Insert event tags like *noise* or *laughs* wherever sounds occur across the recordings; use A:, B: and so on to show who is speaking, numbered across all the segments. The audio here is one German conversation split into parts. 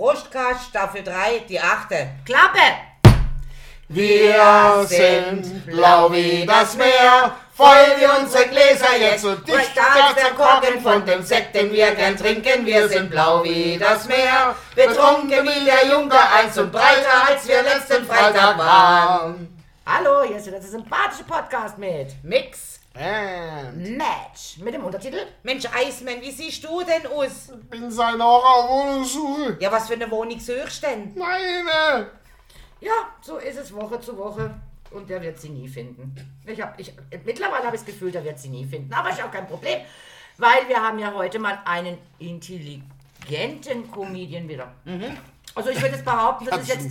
A: Frostkast Staffel 3, die achte.
B: Klappe!
C: Wir sind blau wie das Meer, füllen wir unsere Gläser jetzt so dicht,
A: als der Korken von dem Sekt, den wir gern trinken. Wir sind blau wie das Meer, betrunken wie der Junker, eins und breiter, als wir letzten Freitag waren.
B: Hallo, hier ist wieder der sympathische Podcast mit
A: Mix.
C: And
B: Match mit dem Untertitel
A: Mensch, Eismann, wie siehst du denn aus?
C: bin seine Horrorwohnungssuche.
A: Ja, was für eine Wohnung suchst denn?
C: Meine!
B: Ja, so ist es Woche zu Woche. Und der wird sie nie finden. Ich hab, ich, mittlerweile habe ich das Gefühl, der wird sie nie finden. Aber ist auch kein Problem, weil wir haben ja heute mal einen intelligenten Comedian wieder. Also ich würde jetzt behaupten, das ist jetzt...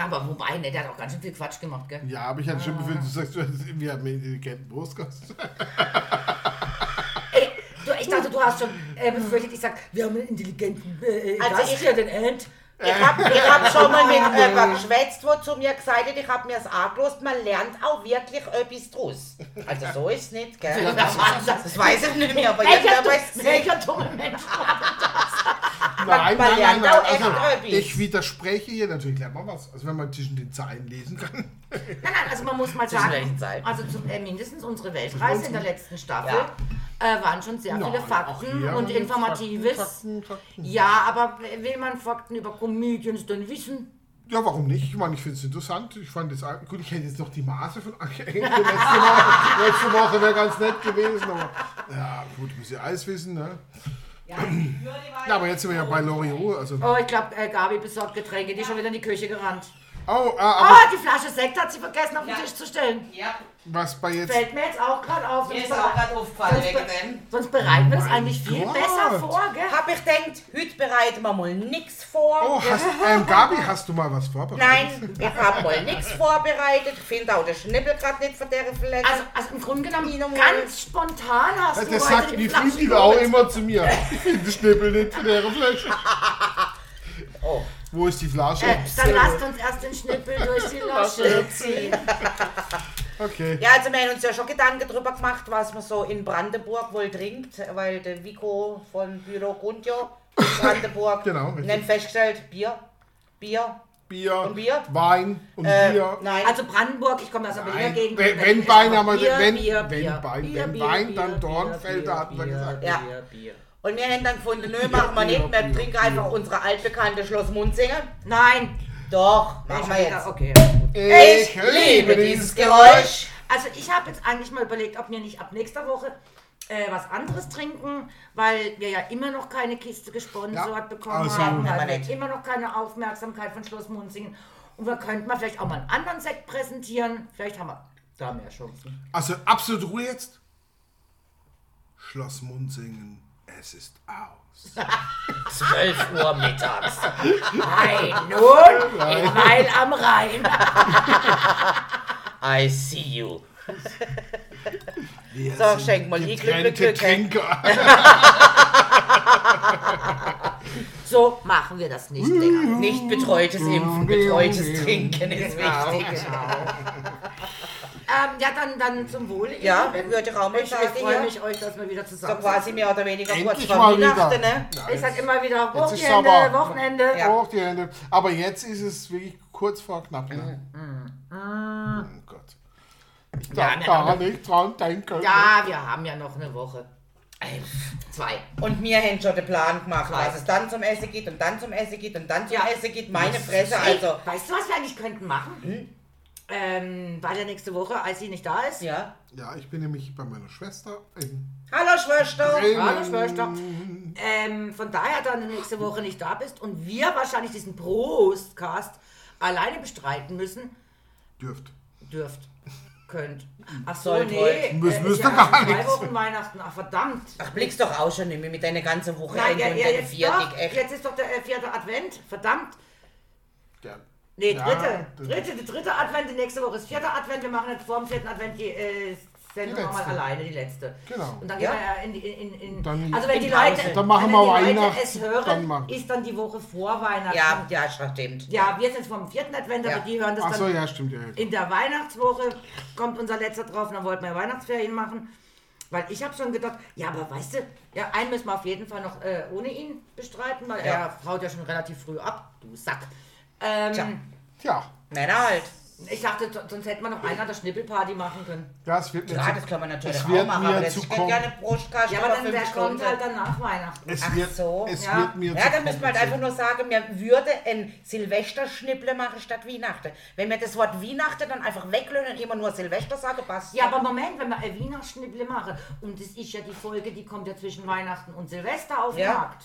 B: Aber wobei, ne, der hat auch ganz schön viel Quatsch gemacht, gell?
C: Ja, aber ich hatte schon befürchtet, du sagst, wir haben einen intelligenten Brustgast. *laughs*
B: Ey, du, ich dachte, du hast schon äh, befürchtet, ich sag, wir haben einen intelligenten äh,
A: Also
B: Gast
A: ich-
B: hier, den Ant.
A: Ich hab, ich hab *laughs* schon mal mit jemandem geschwätzt, wo zu mir gesagt hat, ich hab mir's angelost, man lernt auch wirklich etwas draus. Also so ist es nicht, gell?
B: Das,
A: Das weiß ich nicht mehr, aber
B: du,
A: weiß es.
B: welcher dumme Mensch
C: Nein,
A: man lernt auch echt etwas.
C: ich widerspreche hier natürlich lernt man was. Also wenn man zwischen den Zeilen lesen kann.
B: Nein, nein, also man muss mal sagen, also zum, äh, mindestens unsere Weltreise in der letzten Staffel äh, waren schon sehr viele
C: Nein, auch
B: Fakten und Informatives.
C: Fakten, Fakten.
B: Ja, aber will man Fakten über Comedians denn wissen?
C: Ja, warum nicht? Ich meine, ich finde es interessant. Ich fand es gut. Ich hätte jetzt noch die Maße von Anke *laughs* Engelke letzte Woche. letzte Woche wäre ganz nett gewesen. Aber ja, gut, muss ja alles wissen. Ne? Ja, aber jetzt sind wir ja bei Loriot. Also,
B: Oh, ich glaube, äh, Gabi besorgt Getränke, die ist schon wieder in die Küche gerannt.
C: Oh, äh,
B: Oh, die Flasche Sekt hat sie vergessen auf den Tisch zu stellen.
A: Ja,
C: was bei jetzt.
B: Fällt mir jetzt auch gerade auf.
A: mir ist auch gerade aufgefallen
B: sonst,
A: wegen
B: be
A: dem.
B: sonst bereiten wir das eigentlich viel
C: Gott.
B: besser vor, gell?
A: Hab ich gedacht, heute bereiten wir mal nichts vor.
C: Oh, hast, ähm, Gabi, hast du mal was vorbereitet?
A: Nein, ich hab mal nichts vorbereitet. Ich finde auch der Schnippel gerade nicht von der Flex.
B: Also, also im Grunde genommen ganz spontan hast du
C: Das sagt
B: die
C: Flügel auch immer zu mir. Ich finde den Schnippel nicht von der Flasche. *laughs*
A: oh.
C: Wo ist die Flasche?
B: Äh, dann lasst uns erst den Schnippel *laughs* durch die Lasche ziehen.
C: Okay.
A: Ja, also wir haben uns ja schon Gedanken darüber gemacht, was man so in Brandenburg wohl trinkt, weil der Vico von Büro Grundio *laughs* Brandenburg
C: Genau, richtig.
A: dann festgestellt, Bier, Bier,
C: Bier,
A: Und Bier?
C: Wein und
A: äh,
C: Bier.
A: nein,
B: Also Brandenburg, ich komme aus der Berliner
C: Nein,
B: Gegend.
C: wenn- wenn Wein,
B: aber
C: aber
B: Bier,
C: wenn-
B: Bier,
C: wenn
B: Bier,
C: Wein,
B: Bier,
C: wenn
B: Bier,
C: Wein,
B: Bier,
C: dann Dornfelder,
B: Bier,
C: hatten wir
B: Bier,
C: gesagt.
A: Ja.
B: Bier, Bier.
A: Und wir haben dann gefunden, nö, machen wir nicht, wir trinken einfach unsere altbekannte Schloss Munzingen.
B: Nein.
A: Doch, machen
B: Ich
A: wir jetzt.
B: Okay.
A: Ich liebe dieses Geräusch.
B: Also ich habe jetzt eigentlich mal überlegt, ob wir nicht ab nächster Woche äh, was anderes trinken, weil wir ja immer noch keine Kiste gesponsert
C: Ja,
B: bekommen
C: also-
B: haben,
A: Aber
B: weil wir immer noch keine Aufmerksamkeit von Schloss Munzingen. Und wir könnten mal vielleicht auch mal einen anderen Sekt präsentieren. Vielleicht haben wir da mehr Chancen.
C: Also absolut Ruhe jetzt. Schloss Munzingen, es ist aus. *laughs*
A: 12 Uhr mittags.
B: Nein, nun in Weil am Rhein. *laughs*
A: I see you.
C: Wir
A: So,
C: sind
A: schenk mal die Glückliche.
C: Trinker. *laughs*
B: So machen wir das nicht länger.
A: Nicht betreutes Impfen, betreutes Trinken ist wichtig.
B: genau. Ähm, ja, dann, dann zum Wohle. ihr
A: Ja, würde ich auch mal
B: Ich, ich freue
A: ja.
B: mich, euch, dass wir wieder
A: So
B: zusammen
A: quasi mehr oder weniger kurz
C: Endlich
A: vor
C: mal wieder.
A: Weihnachten, ne?
B: Ich sag immer wieder, hoch
C: Jetzt
B: die
C: ist
B: Hände,
C: aber-
B: Wochenende.
A: Ja.
C: Hoch die Hände. Aber jetzt ist es wirklich kurz vor knapp. Ne?
B: Mm,
C: Oh Gott. Ich
B: Ja,
C: darf
B: wir
C: gar
B: haben-
C: nicht dran denken.
B: Ja, wir haben ja noch eine Woche. Zwei.
A: Und wir haben schon den Plan gemacht,
B: Zwei.
A: was es dann zum Essen geht und dann zum Essen geht und dann zum
B: Ja.
A: Essen geht. Meine Fresse,
B: Ey,
A: also.
B: weißt du, was wir eigentlich könnten machen?
C: Hm?
B: Ähm, weil ja nächste Woche, als sie nicht da ist.
A: Ja.
C: Ja, ich bin nämlich bei meiner Schwester in
A: Hallo Schwester.
C: Bremen.
B: Hallo, Schwester. Ähm, von daher dann nächste Woche nicht da bist und wir wahrscheinlich diesen Prostcast alleine bestreiten müssen,
C: Dürft.
B: dürft, könnt. Ach so,
A: Sollt,
B: nee.
C: Müsst-
B: äh,
C: müsst
B: ja
C: gar
B: zwei
C: nichts.
B: Wochen Weihnachten. Ach, verdammt.
A: Ach, blickst doch auch schon nicht mehr mit deiner ganzen Woche
B: Nein, ja, ja, jetzt,
A: Viertig,
B: doch,
A: echt.
B: jetzt ist doch der äh, vierte Advent. Verdammt.
C: Ja.
B: Nee,
C: Ja,
B: dritte.
C: das-
B: dritte, der dritte Advent, die nächste Woche ist vierter Advent. Wir machen jetzt vor dem vierten Advent die äh, Sendung
C: Die
B: nochmal
C: letzte.
B: alleine, die letzte.
C: Genau.
B: Und dann
A: Ja.
B: gehen wir ja in, die- in, in, in
C: Dann-
B: Also wenn
A: in
B: die
A: Pause.
B: Leute,
C: Dann machen
B: wenn
C: wir
B: die Leute
C: Weihnachten,
B: es hören,
C: dann machen-
B: ist dann die Woche vor Weihnachten.
A: Ja, ja, stimmt.
B: Ja, wir sind jetzt vom vierten Advent, aber
A: Ja.
B: die hören das
C: Ach so,
B: dann
C: ja, stimmt ja.
B: in der Weihnachtswoche. Kommt unser letzter drauf, und dann wollten wir Weihnachtsferien machen. Weil ich habe schon gedacht, ja, aber weißt du, ja, einen müssen wir auf jeden Fall noch äh, ohne ihn bestreiten, weil
A: Ja.
B: er haut ja schon relativ früh ab, du Sack. Ähm,
A: Tja.
C: Tja,
A: Männer halt.
B: Ich dachte, so- sonst hätte man noch einer der Schnippelparty machen können.
C: das wird mir
A: Klar,
C: zu,
A: das kann man natürlich
C: es
A: auch machen,
C: mir
A: aber das
C: kom-
A: gerne Brustkast
B: Ja, aber dann der kommt halt dann nach Weihnachten.
C: es
A: Ach
C: wird,
A: so.
C: es
B: Ja.
C: wird mir
A: Ja, dann müssen wir halt einfach nur sagen, wir würden ein Silvesterschnipple machen statt Weihnachten. Wenn wir das Wort Weihnachten dann einfach weglösen und immer nur Silvester sagen, passt.
B: Ja, aber Moment, wenn wir ein Wiener Schnipple machen, und das ist ja die Folge, die kommt ja zwischen Weihnachten und Silvester auf den
A: Ja.
B: Markt.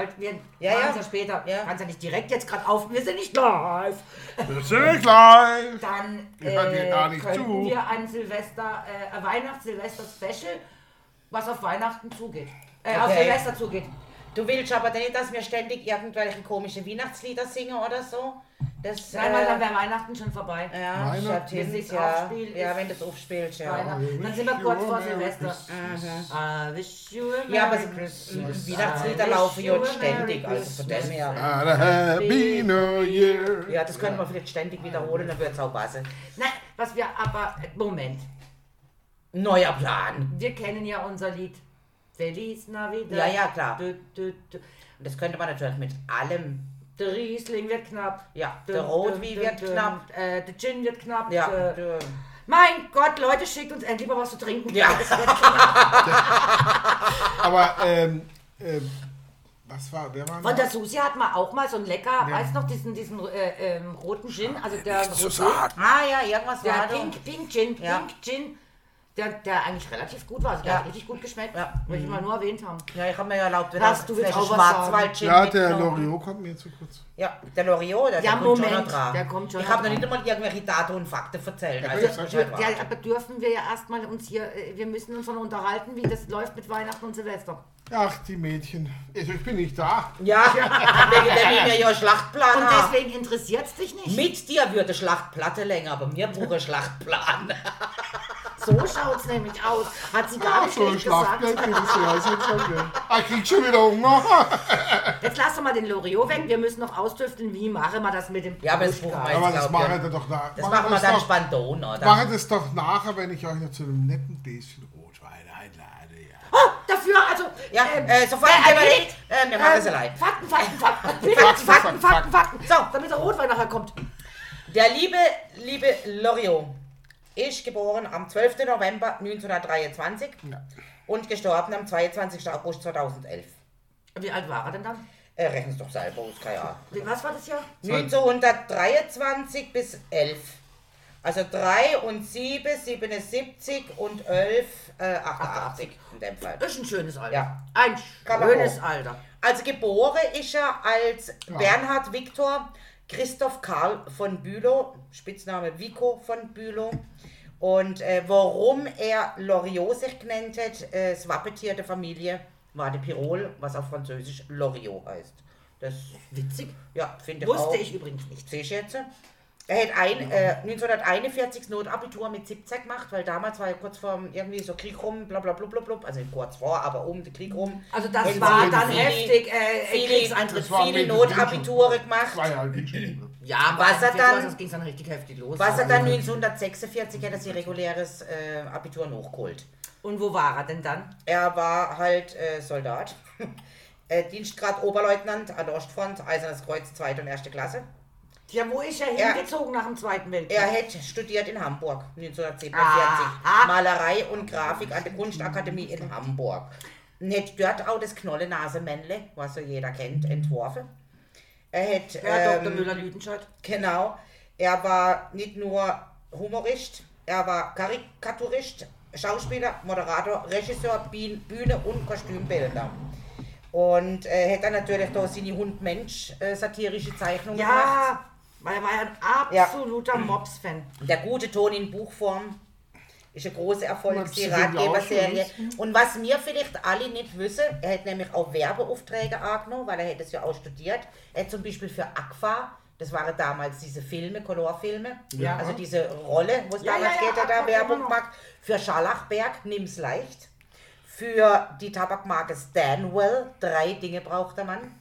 B: Weil wir
A: Ja, ja.
B: es ja später,
A: Ja.
B: kannst ja nicht direkt jetzt gerade auf, wir sind nicht live.
C: Wir sind.
B: Dann
C: Ich hör dir
B: äh,
C: gar nicht
B: könnten
C: zu.
B: wir ein Silvester, äh, ein Weihnachts-Silvester-Special, was auf Weihnachten zugeht. Äh, auf
A: Okay.
B: Silvester zugeht.
A: Du willst aber nicht, dass wir ständig irgendwelche komischen Weihnachtslieder singen oder so? Das,
B: Nein, weil
A: äh,
B: dann wäre Weihnachten schon vorbei.
A: ja,
B: Wenn sich's
A: ja.
B: aufspielt,
A: ja, wenn das aufspielt, ja.
B: Weihnachten. Dann sind wir kurz vor Silvester. I wish you a
A: Mhm. Ja, aber
B: Christmas.
A: Weihnachtslieder laufen ja ständig, also von dem her.
C: Happy new year.
A: Ja, das könnte man vielleicht ständig wiederholen, dann wird es auch passen.
B: Nein, was wir aber, Moment,
A: Neuer Plan.
B: wir kennen ja unser Lied. Feliz Navidad.
A: Ja, ja, klar.
B: Du, du, du.
A: Und das könnte man natürlich mit allem.
B: Der Riesling wird knapp.
A: Ja, der Rotwein wird knapp.
B: Äh, der Gin wird knapp.
A: Ja,
B: der-
A: du-
B: mein Gott, Leute, schickt uns endlich mal was zu trinken.
A: Ja. *laughs*
C: Aber, ähm, ähm, was war, wer war
B: Von der Susi hat man auch mal so ein lecker, weißt du noch, diesen, diesen äh, ähm, roten Gin, also der Rosé,
A: Ah ja, irgendwas
B: der
A: war da.
B: Pink, Pink Gin,
A: Ja.
B: Pink Gin, der, der eigentlich relativ gut war, also der
A: Ja.
B: hat richtig gut geschmeckt,
A: Ja.
B: möchte ich mal nur erwähnt haben.
A: Ja, ich habe mir ja erlaubt, wenn
B: Darfst du jetzt auch was
A: Schwarzwald
C: Ja, der Loriot kommt mir zu kurz.
A: Ja, der Loriot, der,
B: Ja,
A: kommt schon dran.
B: der kommt schon
A: Ich
B: noch
A: habe noch nicht einmal irgendwelche Daten und Fakten erzählt.
C: Ja,
A: Also,
C: das
A: das
C: ist
A: ist
B: Ja, aber dürfen wir ja erstmal uns hier, äh, wir müssen uns noch unterhalten, wie das läuft mit Weihnachten und Silvester.
C: Ach, die Mädchen. Also ich bin nicht da.
A: ja, *laughs* wegen dem ich mir ja Schlachtplan
B: Und deswegen interessiert es dich nicht.
A: Mit dir würde Schlachtplatte länger, aber mir brauche Schlachtplan. *laughs*
B: So schaut es nämlich aus. Hat sie gar nicht
C: so jetzt schon. Ah, ich krieg schon wieder Hunger.
B: Jetzt lass doch mal den Loriot weg. Wir müssen noch austüfteln, wie machen wir das mit dem
A: Ja, aber das
C: Aber das machen wir doch nach.
A: Das machen wir
C: das
A: dann
C: doch,
A: Spandon, oder?
C: machen das doch nachher, wenn ich euch noch zu einem netten Gläschen Rotwein einlade. Ja.
B: Ah, dafür, also.
A: Ja,
B: ähm,
A: äh, sofort
B: äh, erledigt.
A: nicht. Äh, wir machen es allein.
B: Fakten, Fakten, Fakten. Fakten,
C: Fakten,
B: Fakten, Fakten,
C: Fakten.
B: Fakten.
A: So.
B: damit der Rotwein nachher kommt.
A: Der liebe, liebe Loriot ist geboren am 12. November 1923
C: Ja.
A: und gestorben am 22. August 2011.
B: Wie alt war er denn dann?
A: Äh, rechnen Sie doch selber aus, keine Ahnung.
B: Wie- Was war das Jahr?
A: 1923 bis 11. Also 3 und 7, 77 und 11, äh, 88 in dem Fall.
B: Das ist ein schönes Alter.
A: Ja.
B: Ein schönes. Alter.
A: Also geboren ist er als Bernhard Viktor Christoph Karl von Bülow, Spitzname Vico von Bülow. Und äh, warum er Loriot sich genannt hat, äh, das Wappentier der Familie war der Pirol, was auf Französisch Loriot heißt. Das,
B: Witzig.
A: ja, finde ich auch.
B: Wusste ich übrigens nicht.
A: Sehe ich jetzt. Er hat ein, äh, 1941 das Notabitur mit 17 gemacht, weil damals war ja kurz vor irgendwie so Krieg rum, bla bla bla bla bla, also kurz vor, aber um den Krieg rum.
B: Also das
A: Wenn
B: war dann
A: viele-
B: heftig, äh,
A: viele-
B: Kriegseintritt.
C: Das war
A: viele
C: mit dem
A: Notabiture gemacht.
C: Zwei Jahre geschrieben.
B: Ja,
A: Was er dann-
B: Das ging dann richtig heftig los.
A: Was er dann 1946 hat er sein reguläres äh, Abitur nachgeholt.
B: Und wo war er denn dann?
A: Er war halt äh, Soldat, *laughs* äh, Dienstgrad Oberleutnant an der Ostfront, Eisernes Kreuz, zweite und erste Klasse.
B: Ja, wo ist er
A: Er-
B: hingezogen nach dem Zweiten Weltkrieg?
A: Er hat studiert in Hamburg 1947.
B: Aha.
A: Malerei und Grafik an der Kunstakademie in Hamburg. Hat dort auch das Knolle-Nase-Männle, was so jeder kennt, entworfen. Er hat,
B: ja, Dr.
A: ähm,
B: Müller-Lüdenscheid.
A: genau, er war nicht nur Humorist, er war Karikaturist, Schauspieler, Moderator, Regisseur, Bühne und Kostümbildner. Und er hat dann natürlich da seine Hund-Mensch äh, satirische Zeichnungen gemacht.
B: Weil er war ja ein
A: Ja.
B: absoluter Mops-Fan.
A: Der gute Ton in Buchform ist ein großer Erfolg, die Ratgeberserie. Und was wir vielleicht alle nicht wissen, er hat nämlich auch Werbeaufträge angenommen, weil er hätte es ja auch studiert. Er hat zum Beispiel für Aqua, das waren damals diese Filme, Colorfilme,
B: Ja.
A: also diese Rolle, wo es
B: Ja,
A: damals
B: ja, ja,
A: geht, er da
B: Aqua
A: Werbung
B: immer noch.
A: macht. Für Scharlachberg, nimm's leicht. Für die Tabakmarke Stanwell, drei Dinge braucht der Mann.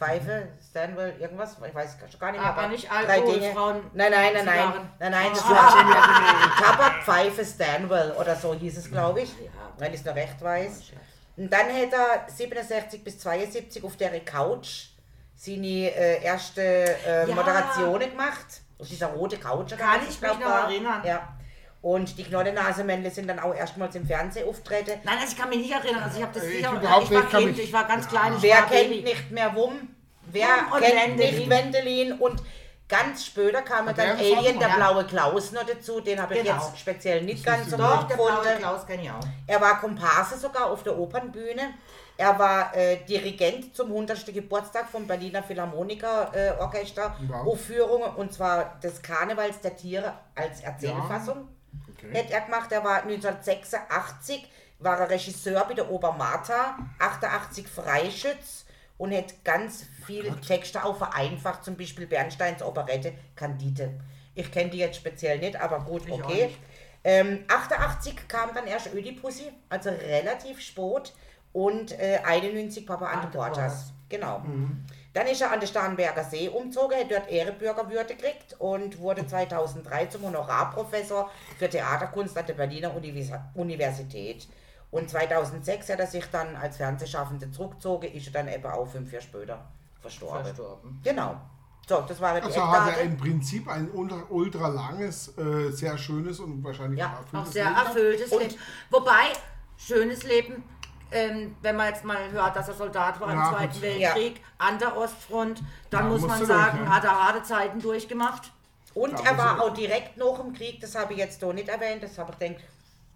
A: Pfeife, Stanwell, irgendwas, ich weiß gar nicht mehr.
B: Aber nicht Alkohol,
A: Dinge.
B: Frauen,
A: Nein, nein, nein, nein, nein, nein, das
B: Ah.
A: Tabak, *laughs* Pfeife, Stanwell oder so hieß es, glaube ich, wenn ich es noch recht weiß. Und dann hat er 67 bis 72 auf der Couch seine äh, erste äh,
B: Ja.
A: Moderationen gemacht. Auf dieser rote Couch.
B: Kann ich mich noch erinnern.
A: Ja. Und die Knollennasemännle sind dann auch erstmals im Fernsehen auftreten.
B: Nein, also ich kann mich nicht erinnern. Also ich habe das
C: Ich
B: sicher,
C: überhaupt
B: ich war
C: nicht,
B: Kind, ich war ganz klein. Ich
A: Wer
B: war
A: kennt
B: Baby.
A: nicht mehr Wum? Wer
B: Wum und
A: kennt
B: Wendelin.
A: nicht Wendelin? Und ganz später kam dann
C: der
A: Alien, der blaue Klaus noch dazu. Den habe ich
B: Genau.
A: jetzt speziell nicht ganz so
B: Doch,
A: gut
B: der blaue
A: gefunden.
B: Klaus kenne ich auch.
A: Er war Komparse sogar auf der Opernbühne. Er war äh, Dirigent zum 100. Geburtstag vom Berliner Philharmoniker äh, Orchester
C: Wow.
A: Aufführungen und zwar des Karnevals der Tiere als Erzählfassung.
C: Okay.
A: Hätte er gemacht, er war 1986, war er Regisseur bei der Oper Martha, 88 Freischütz und hätte ganz viele Texte auch vereinfacht, zum Beispiel Bernsteins Operette Candide. Ich kenne die jetzt speziell nicht, aber gut,
B: Ich
A: okay. Ähm, 88 kam dann erst Ödipussy, also relativ spät. Und äh, 91 Papa Ante
B: Ante
A: Portas.
B: Portas.
A: Genau. Dann ist er an den Starnberger See umgezogen, hat dort Ehrenbürgerwürde gekriegt und wurde 2003 zum Honorarprofessor für Theaterkunst an der Berliner Univers Universität. Und 2006 hat er sich dann als Fernsehschaffende zurückgezogen, ist er dann eben auch fünf Jahre später verstorben.
B: Verstorben.
A: Genau. So, das war die
C: Also hat er im Prinzip ein ultra, ultra langes, äh, sehr schönes und wahrscheinlich
A: Ja,
C: auch
B: sehr erfülltes
A: Und-
B: Leben. Wobei, schönes Leben, ähm, wenn man jetzt mal hört, dass er Soldat war
C: Ja,
B: im Zweiten
C: gut.
B: Weltkrieg, an der Ostfront, dann
C: Ja,
B: muss man
C: durch,
B: sagen,
C: ja.
B: hat er harte Zeiten durchgemacht.
A: Und
C: Ja,
A: er war auch direkt nach dem Krieg, das habe ich jetzt hier nicht erwähnt, das habe ich gedacht,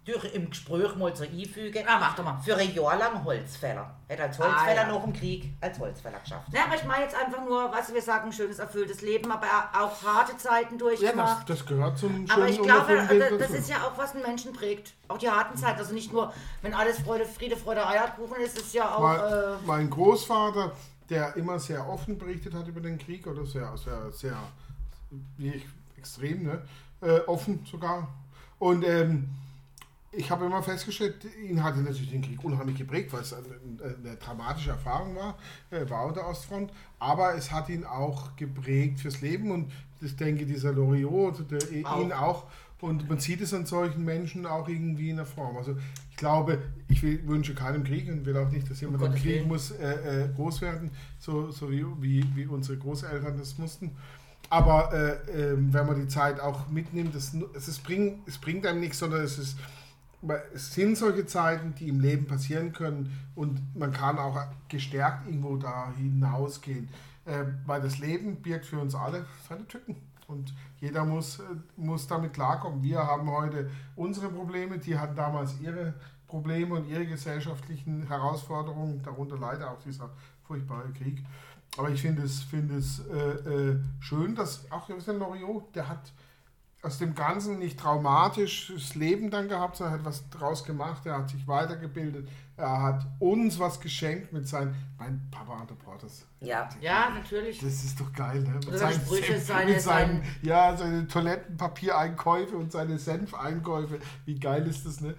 A: durch im Gespräch mal so einfügen.
B: Ja, mach doch mal.
A: Für ein Jahr lang Holzfäller. Er hat als Holzfäller
B: Ah, ja.
A: nach dem Krieg als Holzfäller geschafft.
B: Ja, aber ich meine jetzt einfach nur, was wir sagen, schönes, erfülltes Leben, aber auch harte Zeiten
C: Ja,
B: durchgemacht.
C: das, das gehört zum schönen
B: Aber ich glaube,
C: unerfüllten
B: das, ist ja auch, was einen Menschen prägt. Auch die harten Zeiten. Also nicht nur, wenn alles Freude, Friede, Freude, Eierkuchen ist, ist ja auch.
C: mein,
B: Äh,
C: mein Großvater, der immer sehr offen berichtet hat über den Krieg, oder sehr, sehr, sehr wie ich, extrem, ne? äh, offen sogar. Und ähm, ich habe immer festgestellt, ihn hatte natürlich den Krieg unheimlich geprägt, weil es eine, dramatische Erfahrung war, äh, war an der Ostfront, aber es hat ihn auch geprägt fürs Leben und ich denke, dieser Loriot, der, ihn auch. Und man sieht es an solchen Menschen auch irgendwie in der Form. Also ich glaube, ich will, wünsche keinem Krieg und will auch nicht, dass jemand im
B: Gottes
C: Krieg muss äh, äh, groß werden, so, so wie, wie, wie unsere Großeltern das mussten. Aber äh, ähm, wenn man die Zeit auch mitnimmt, das, es, ist bring, es bringt einem nichts, sondern es ist es sind solche Zeiten, die im Leben passieren können und man kann auch gestärkt irgendwo da hinausgehen. Äh, weil das Leben birgt für uns alle seine Tücken und jeder muss, äh, muss damit klarkommen. Wir haben heute unsere Probleme, die hatten damals ihre Probleme und ihre gesellschaftlichen Herausforderungen, darunter leider auch dieser furchtbare Krieg. Aber ich finde es, finde es äh, äh, schön, dass auch Christian Loriot, der hat aus dem Ganzen nicht traumatisches Leben dann gehabt, sondern hat was draus gemacht. Er hat sich weitergebildet. Er hat uns was geschenkt mit seinem, mein Papa Ante Portas.
A: Ja.
B: ja, natürlich.
C: Das ist doch geil, ne? Mit seinen
B: Sprüche,
C: Senf-
B: seine-
C: mit seinen, ja, seine Toilettenpapiereinkäufe und seine Senfeinkäufe. Wie geil ist das, ne?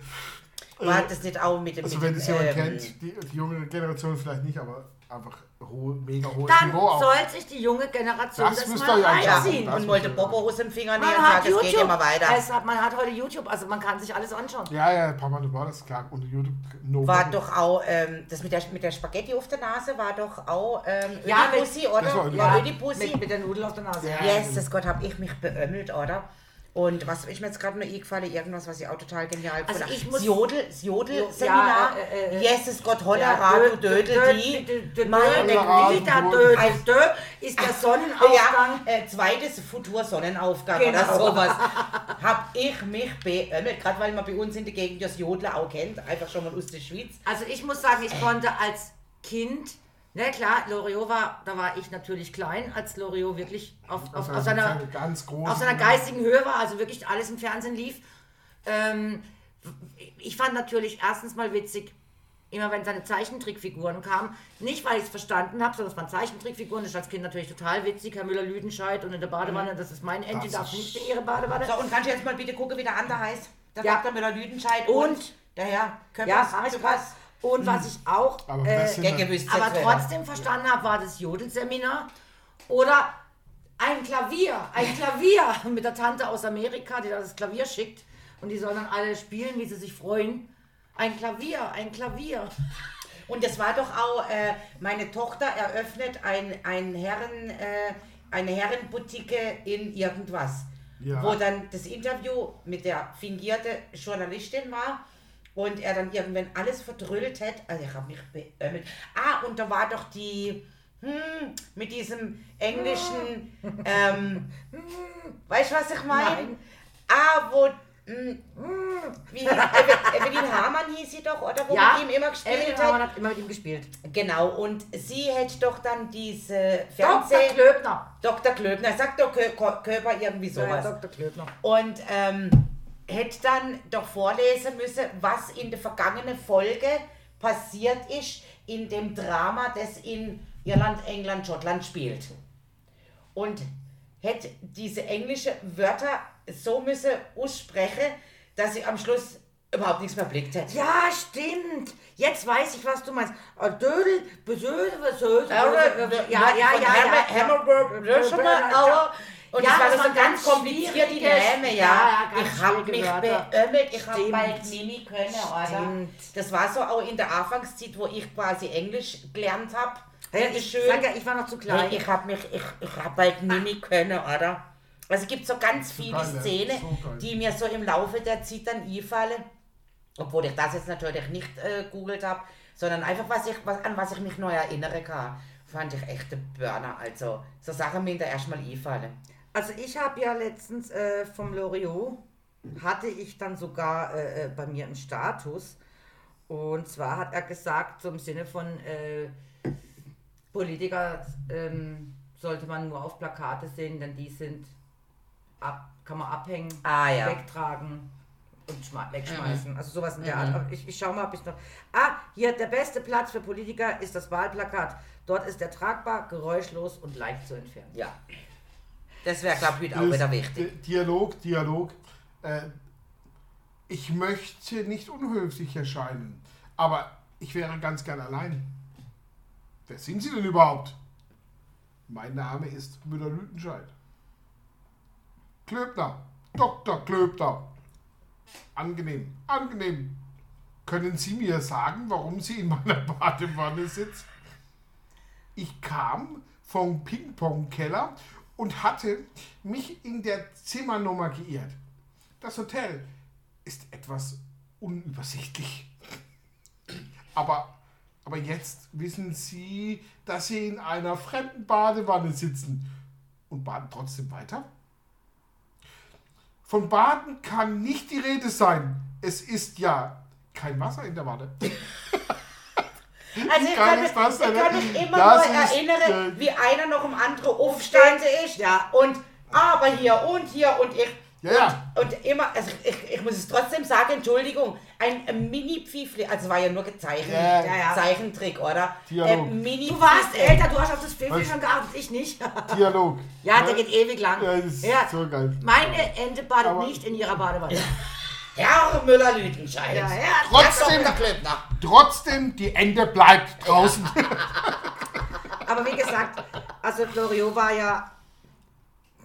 A: War
C: Äh,
A: das nicht auch mit dem.
C: also
A: mit
C: wenn es jemand
A: ähm,
C: kennt, die, die junge Generation vielleicht nicht, aber einfach hohe, mega hohes
B: Dann
C: Niveau auch.
B: soll sich die junge Generation
C: Das
B: das, mal reinziehen.
C: Das
A: und wollte Bobo aus dem Finger
B: Man
A: nehmen und sagt, es geht
B: YouTube.
A: immer weiter.
B: Es hat, man hat heute YouTube, also man kann sich alles anschauen.
C: Ja, ja, Papa Ante Portas, klar, unter YouTube. No
A: War doch auch, ähm, das mit der, mit der Spaghetti auf der Nase war doch auch ähm,
B: Ja,
A: Ödipussi, oder?
C: Das war Ödipussi.
B: Ja, mit, mit der Nudel auf der Nase.
C: Ja.
A: Jesus Gott, hab ich mich beömmelt, oder? Und was ist mir jetzt gerade noch eingefallen? Irgendwas, was ich auch total genial
B: Also
A: fand.
B: ich
A: das
B: muss-
A: Jodel, das Jodel-Seminar.
B: Ja, äh, äh,
A: Jesus Gott, Holler,
B: Ja,
A: Dödel,
B: dö-
A: die. Meine
B: dö-
C: Holler,
A: Güte.
B: Wieder
C: Radio,
B: dö,
A: Ein-
B: dö, ist der Sonnenaufgang.
A: Ja, äh, zweites Futur-Sonnenaufgang
B: Genau.
A: oder sowas. Hab ich mich beömmelt, gerade weil man bei uns in der Gegend das Jodler auch kennt, einfach schon mal aus der Schweiz.
B: Also ich muss sagen, ich konnte als Kind, ne klar, Loriot war, da war ich natürlich klein, als Loriot wirklich auf, auf, auf, seiner, auf seiner geistigen Höhe war, also wirklich alles im Fernsehen lief. Ähm, ich fand natürlich erstens mal witzig, immer wenn seine Zeichentrickfiguren kamen, nicht weil ich es verstanden habe, sondern es waren Zeichentrickfiguren, das ist als Kind natürlich total witzig, Herr Müller-Lüdenscheid und in der Badewanne, das ist mein Ente,
C: Das
B: darf
C: ist-
B: nicht in ihre Badewanne.
A: So, und kannst du jetzt mal bitte gucken, wie der andere heißt? Der
B: Ja.
A: Dr. Müller-Lüdenscheid
B: Und?
A: und der Herr Köppers.
B: Ja,
A: Köppers.
B: Und was ich auch
C: Aber
B: äh, aber trotzdem verstanden habe, war das Jodelseminar. Oder ein Klavier, ein Klavier *laughs* mit der Tante aus Amerika, die da das Klavier schickt. Und die sollen dann alle spielen, wie sie sich freuen. Ein Klavier, ein Klavier.
A: Und das war doch auch, äh, meine Tochter eröffnet ein, ein Herren, äh, eine Herrenboutique in irgendwas.
C: Ja.
A: Wo dann das Interview mit der fingierte Journalistin war und er dann irgendwann alles verdrüllt hat. Also ich habe mich beömmelt. Ah, und da war doch die, hm, mit diesem englischen, *laughs* ähm, weißt du, was ich meine? Ah, wo, hm, wie *laughs* Evelyn Hamann hieß sie doch, oder? Wo
B: Ja,
A: mit ihm immer gespielt
B: Evelyn
A: hat.
B: Hamann hat immer mit ihm gespielt.
A: Genau, und sie hätte doch dann diese
B: Dr.
A: Fernseh...
B: Klöbner.
A: Dr. Klöbner, sagt doch Kö Kö- Köper irgendwie
B: Ja,
A: sowas.
B: Dr. Klöbner.
A: Und ähm, hätte dann doch vorlesen müssen, was in der vergangenen Folge passiert ist in dem Drama, das in Irland, England, Schottland spielt. Und hätte diese englische Wörter so müssen aussprechen, dass sie am Schluss überhaupt nichts mehr blickt hätte.
B: Ja, stimmt. Jetzt weiß ich, was du meinst. Äh, Dödel, Besöde, Besöde.
A: Ja,
B: Ja, ja, ja, ja.
A: Hammer, Hammer, und
B: Ja,
A: das war
B: das
A: so ganz
B: ganz
A: kompliziert, die
B: schwierige-
A: Namen,
B: Ja,
A: ja. ich habe mich beömmelt, ich habe bald mehr können, oder?
B: Stimmt.
A: Das war so auch in der Anfangszeit, wo ich quasi Englisch gelernt habe.
B: Ja, ich sag ja, ich war noch zu klein.
A: Hey, ich habe mich, ich, ich habe bald nicht mehr können, oder? Also es gibt so ganz viele
C: geil.
A: Szenen,
C: So
A: die mir so im Laufe der Zeit dann einfallen. Obwohl ich das jetzt natürlich nicht äh, googelt habe, sondern einfach, was ich, was, an was ich mich neu erinnern kann. Fand ich echt ein Burner. Also, so Sachen mir da erstmal einfallen.
B: Also ich habe ja letztens äh, vom Loriot, hatte ich dann sogar äh, äh, bei mir im Status. Und zwar hat er gesagt, so im Sinne von äh, Politiker ähm, sollte man nur auf Plakate sehen, denn die sind, ab, kann man abhängen,
A: Ah, ja.
B: wegtragen und wegschmeißen. Also sowas in der
A: Mhm.
B: Art. Aber Ich, ich schau mal, ob ich noch... Ah, hier, der beste Platz für Politiker ist das Wahlplakat. Dort ist er tragbar, geräuschlos und leicht zu entfernen.
A: Ja. Das wäre, glaube ich, heute auch wieder wichtig.
C: Di- Dialog, Dialog. Äh, ich möchte nicht unhöflich erscheinen, aber ich wäre ganz gern allein. Wer sind Sie denn überhaupt? Mein Name ist Müller-Lütenscheid. Klöbner, Dr. Klöbner. Angenehm, angenehm. Können Sie mir sagen, warum Sie in meiner *laughs* Badewanne sitzen? Ich kam vom Ping-Pong-Keller und hatte mich in der Zimmernummer geirrt. Das Hotel ist etwas unübersichtlich. Aber, aber jetzt wissen Sie, dass Sie in einer fremden Badewanne sitzen und baden trotzdem weiter? Von Baden kann nicht die Rede sein. Es ist ja kein Wasser in der Wanne.
A: Also ich kann, mich, ich kann mich immer
C: Das
A: nur erinnern,
C: äh,
A: wie einer noch im anderen aufstehend ist.
B: Ja.
A: Und aber hier und hier und ich.
C: Ja, ja.
A: Und, und immer, also ich, ich muss es trotzdem sagen, Entschuldigung, ein Mini-Pfiffli, also war ja nur gezeichnet,
C: Ja,
B: ja.
A: Zeichentrick, oder?
C: Dialog.
A: Mini
B: Du warst älter, du hast auf das Pfiffi
C: Was?
B: schon geachtet, ich nicht. *laughs*
C: Dialog.
B: Ja, der geht ewig lang.
C: Ja, das ist
B: Ja.
C: so geil.
B: Meine Ente badet
C: Aber-
B: nicht in ihrer Badewanne. *laughs*
A: Herr Müller-Lütenscheid.
B: Ja, ja.
C: Trotzdem,
A: Herr Dr. Klöbner.
C: trotzdem, die Ente bleibt draußen. *laughs*
B: Aber wie gesagt, also Loriot war ja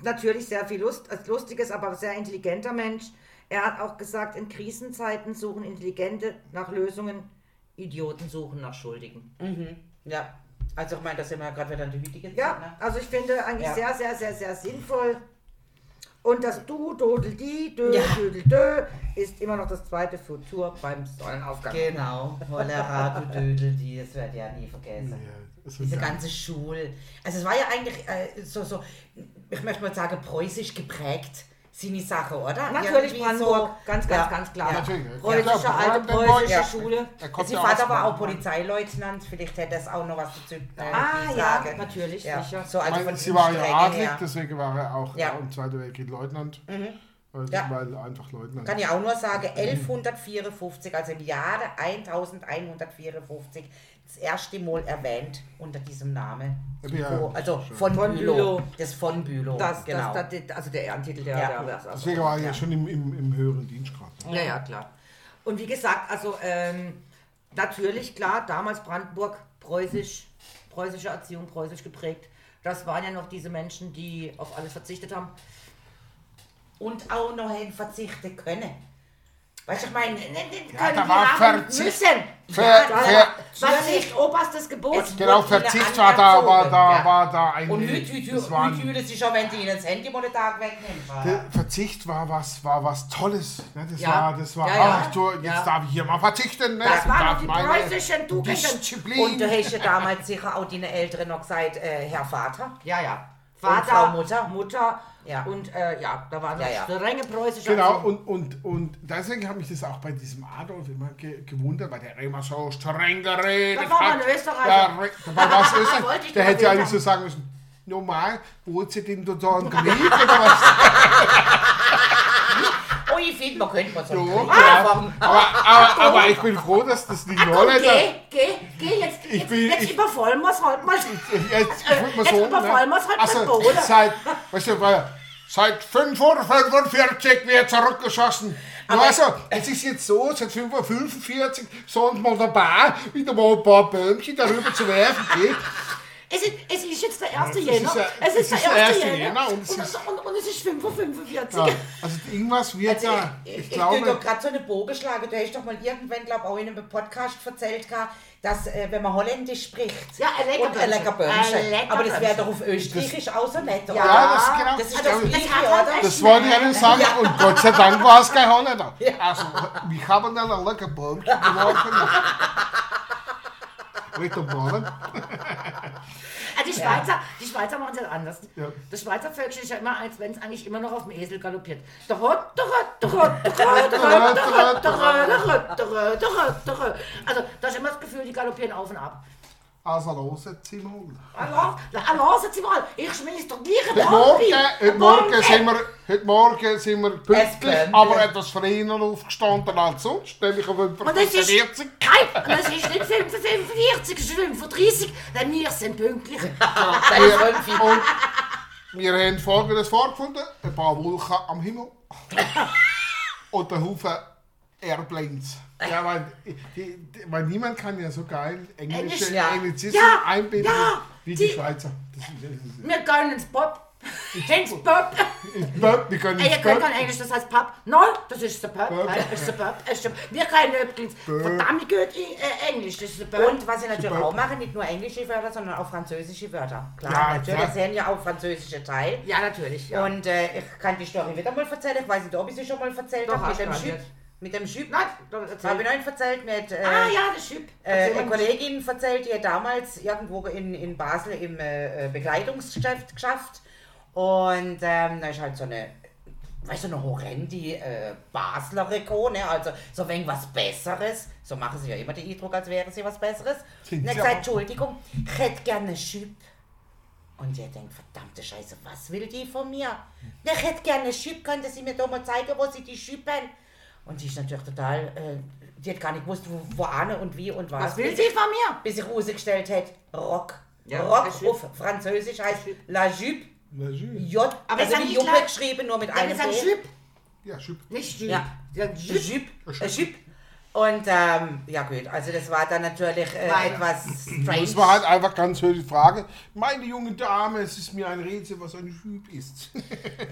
B: natürlich sehr viel Lust, äh, lustiges, aber sehr intelligenter Mensch. Er hat auch gesagt, in Krisenzeiten suchen Intelligente nach Lösungen, Idioten suchen nach Schuldigen.
A: Ja, also ich meine, das sind wir ja gerade wieder in der heutigen Zeit,
B: Ja,
A: ne?
B: also ich finde eigentlich
A: Ja.
B: sehr, sehr, sehr, sehr sinnvoll. Und das Du, Dodel, Die, Dö,
A: Ja.
B: Dödel, Dö ist immer noch das zweite Futur beim Sonnenaufgang.
A: Genau, Holera, du Dödel, die, das werde ich ja nie vergessen.
C: so
A: Diese
C: geil.
A: ganze Schule. Also es war ja eigentlich äh, so, so, ich möchte mal sagen, preußisch geprägt, sind die Sache, oder?
B: Natürlich
A: Irgendwie
B: Brandenburg, ganz, ganz,
A: ja,
B: ganz klar.
A: Ja.
C: Natürlich.
B: Preußische,
C: Ja, klar,
B: alte preußische
A: ja.
B: Schule.
C: Aus
A: war auch
C: Brandenburg.
A: Polizeileutnant, vielleicht hätte das auch noch was dazu äh,
B: Ah, ja, natürlich,
A: ja.
B: sicher.
A: So, also von
C: sie war ja adlig, deswegen war er auch
A: Ja.
C: äh, im Zweiten Weltkrieg Leutnant. Weil,
A: Ja.
C: weil einfach Leutnant.
A: Kann ich auch nur sagen, 1154, also im Jahre 1154, das erste Mal erwähnt unter diesem Namen.
C: Ja,
A: also von,
B: Von
A: Bülow.
B: Bülow.
A: Das von Bülow.
B: Das,
A: genau.
B: das, das, also der Ehrentitel der,
A: Ja.
B: der also,
C: Deswegen war er ja schon im, im, im höheren Dienstgrad.
B: Ja, ja, klar. Und wie gesagt, also ähm, Natürlich, klar, damals Brandenburg, preußisch, preußische Erziehung, preußisch geprägt. Das waren ja noch diese Menschen, die auf alles verzichtet haben.
A: Und auch noch hin verzichten können. Weißt du, ich meine,
B: Können
C: da
B: die
C: war
B: haben
C: Verzicht.
B: müssen.
C: Ver-
B: Ja,
C: ver-
B: das war nicht oberstes Gebot.
C: Genau, Verzicht war da, war da,
A: Ja.
C: war da ein.
A: und heute, heute,
C: das war
A: heute
C: ein-
A: fühlen sie sich schon, wenn die ihnen das Handy mal den Tag wegnehmen.
C: der Verzicht war was, war was Tolles. Ne? Das
B: Ja.
C: war, das war,
B: Ja, ja.
C: ach, du, jetzt
B: Ja.
C: darf ich hier mal verzichten. Ne?
B: Das waren die
C: meine
B: preußischen Tugenden.
A: Und du hast ja damals sicher auch deine Eltern noch gesagt, äh, Herr Vater.
B: Ja, ja.
A: Frau
B: Vater,
A: Mutter.
B: Mutter.
A: Ja.
B: Und äh, ja, da waren
A: Ja, ja.
B: strenge preußische
C: Genau,
B: Erziehung.
C: und, und, und deswegen habe ich das auch bei diesem Adolf immer ge gewundert, weil der immer so streng geredet
B: war
C: hat. dabei war es *laughs*
B: Wollte
C: Österreich.
B: ich
C: Der hätte ja eigentlich so sagen müssen, normal, wohnt sie denn da im Krieg oder was? *laughs*
A: Ich finde, man könnte mal so einen
C: Ja,
A: anfangen.
C: aber, aber, aber ich bin froh, dass das die
B: Komm,
C: Holländer...
B: geh, geh, geh, jetzt, jetzt,
C: bin-
B: jetzt
C: ich-
B: überfallen wir es halt mal.
C: Jetzt, ich mal
B: Jetzt
C: so,
B: überfallen wir's halt mit
C: also,
B: Boden.
C: seit, weißt du, weil, seit 545 wird zurückgeschossen. Ja, also, es ist jetzt so, seit 545 sind wir dabei, wieder mal ein paar Böhmchen darüber zu werfen. Geht.
B: Es ist, es ist jetzt der 1.
C: es
B: Jänner.
C: ist ja-
B: Es ist
C: es
B: der 1. Jänner.
C: Jänner und
B: Und,
C: es ist-
B: und, und es ist 5.45
C: Ja, also irgendwas wird
A: Also
C: da,
A: ich,
C: ich,
A: ich, ich
C: glaube,
A: gerade so eine Bogen schlagen. Du hast doch mal irgendwann, glaube ich, auch in einem Podcast erzählt, dass, äh, wenn man Holländisch spricht,
B: Ja, ein
A: und ein lecker
B: Leckerbömmchen. Ein
A: Bömmchen. Aber das wäre doch auf Österreichisch auch so nett, oder?
C: Ja, das ist genau-
A: Das ist
B: Also,
A: das
B: das halt
C: das wollte ich Ihnen sagen und Gott sei Dank war es kein Holländer. Also, wir haben dann ein lecker Böhmchen geworfen. *laughs* Brettobahnen.
B: also die, Schweizer, ja. die Schweizer machen es ja anders.
C: Ja.
B: Das Schweizer Völkchen ist ja immer, als wenn es eigentlich immer noch auf dem Esel galoppiert. Also da ist immer das Gefühl, die galoppieren auf und ab.
C: Also wir.
B: Hallo, hallo, sagen Sie mal, ich schmeiß doch nie
C: Heute Morgen, heute Morgen, sind wir, heute Morgen sind wir pünktlich, aber etwas früher aufgestanden als sonst, nämlich um
B: Und das ist,
C: 45.
B: nein, das ist nicht 45, es ist 35, denn wir sind pünktlich. *laughs*
A: Das fünf.
C: Und wir haben folgendes vorgefunden: ein paar Wolken am Himmel *laughs* und ein Haufen Airplanes. Ja, weil, die, die, weil niemand kann ja so geil englische
B: Englisch,
A: ja.
C: Anglizismen
B: Ja,
C: einbinden
B: ja,
C: wie die,
B: die-
C: Schweizer. Das das ist,
B: Wir können ins Pub. Ins Pub.
C: Pub, wir können
B: Ey, ihr
C: ins
B: könnt kein Englisch, das heißt Pub. Nein, das ist der Pub. Das ist der Pub. Das ist der- Wir können übrigens verdammt gut äh, Englisch, das ist der Pub.
A: Und was sie natürlich auch machen, nicht nur englische Wörter, sondern auch französische Wörter. Klar,
C: Ja,
A: natürlich
C: klar.
A: sehen ja auch französische Teil.
B: ja, natürlich. Ja.
A: Und äh, ich kann die Story wieder mal erzählen. Ich weiß nicht, ob ich sie schon mal erzählt habe. Mit dem
B: garantiert.
A: Mit dem Schüpp.
B: Nein, erzähl.
A: Habe ich noch erzählt mit. Äh,
B: Ah ja, der Schüpp.
A: Äh, eine. Kollegin erzählt, die hat damals irgendwo in, in Basel im äh, äh, Bekleidungsgeschäft geschafft. Und ähm, da ist halt so eine, weißt du, eine horrendi äh, Basler Reko, ne? Also so wegen was Besseres. So machen sie ja immer den Eindruck, als wäre sie was Besseres. Und hat gesagt. Entschuldigung, ich hätte gerne eine Schüpp. Und ihr denkt, verdammte Scheiße, was will die von mir? Na, Ich hätte gerne eine Schüpp, könnte sie mir doch mal zeigen, wo sie die schüppen? Und die ist natürlich total, äh, die hat gar nicht gewusst, wo, wo Anne und wie und was.
B: Was will sie von mir?
A: Bis sie rausgestellt hat, Rock.
B: Ja,
A: Rock
B: La Jupe.
A: auf Französisch heißt La Jupe.
C: Na, schön.
A: J,
B: Aber
A: also wie Juppe geschrieben, nur mit
B: Ja,
A: einem
B: das ist. Schüpp,
C: Ja, schön.
B: nicht Schüpp.
A: Ja.
B: Ja, Schüpp.
A: Jupe. Äh, Jupe. Und ähm, ja gut, also das war dann natürlich äh, etwas
C: Das
A: strange.
C: war halt einfach ganz höflich die Frage. Meine junge Dame, es ist mir ein Rätsel, was ein Schüb ist.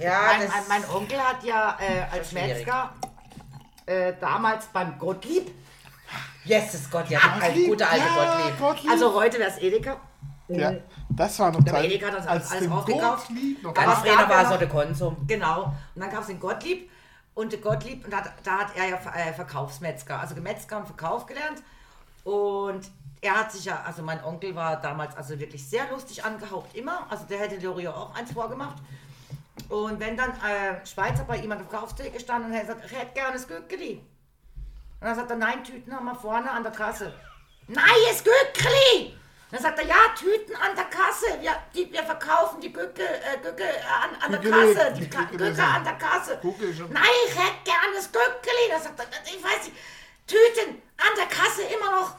A: ja,
B: Mein,
A: das,
B: mein, mein Onkel hat ja äh, als. Metzger äh, damals beim Gottlieb,
A: Jesus Gott, ja, ein guter alter Gottlieb.
C: Gottlieb.
B: also heute wäre es Edeka,
C: ja, das war noch Zeit,
B: Edeka hat das
C: als
B: alles aufgekauft.
C: Gottlieb noch
A: Ganz früher war so der Konsum.
B: Genau. Und dann gab es den Gottlieb und Gottlieb, und da, hat- da hat er ja äh, Verkaufsmetzger, also Metzger und Verkauf gelernt. Und er hat sich ja, also mein Onkel war damals also wirklich sehr lustig angehaucht, immer. Also der hätte Loriot auch eins vorgemacht. Und wenn dann äh, Schweizer bei ihm an der Verkaufstheke stand und er sagt, ich hätte gerne das Gückeli. Und dann sagt er, nein, Tüten haben wir vorne an der Kasse. Nein, das Gückeli! Dann sagt er, ja, Tüten an der Kasse. Wir, die, wir verkaufen die Gücke, äh, Gücke an, an der Kasse. Die
C: die
B: Ka- Gücke an der Kasse.
C: Gückeli.
B: Nein, ich hätte gern das Gückeli. Dann sagt er, ich weiß nicht, Tüten an der Kasse immer noch.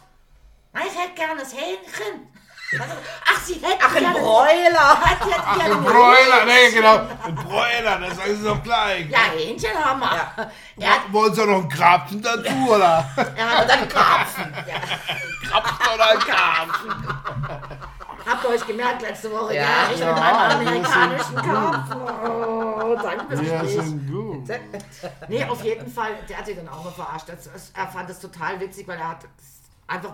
B: Nein, ich hätte gern das Hähnchen. Ach, sie hätten
A: Ach, ein
B: gerne-
A: Broiler.
B: Sie hätten
C: Ach, ein Broiler, nee, genau. Ein Broiler, das sagen sie doch gleich.
B: Ja, Hähnchen haben wir. Er, hat-
C: Wollen sie noch einen Krabben dazu, oder?
B: er hat dann Karpfen.
C: Krabben oder einen Karpfen?
B: Habt ihr euch gemerkt letzte Woche?
A: Ja.
B: Ja, ich
C: Ja,
B: mit einem
C: die
B: amerikanischen Karpfen. Oh, danke fürs
C: Ja,
B: Gespräch.
C: sind gut.
B: Nee, auf jeden Fall, der hat sich dann auch mal verarscht. Das, das, er fand es total witzig, weil er hat einfach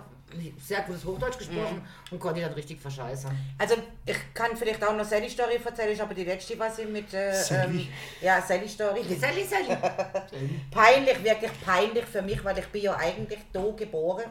B: sehr gutes Hochdeutsch gesprochen und konnte ihn dann richtig verscheißern.
A: Also, ich kann vielleicht auch noch Sally Story erzählen, ist aber die letzte, was ich mit. Äh,
C: Sally?
A: Ähm, ja, Sally Story.
B: Sally, Sally. *laughs*
A: Peinlich, wirklich peinlich für mich, weil ich bin ja eigentlich da geboren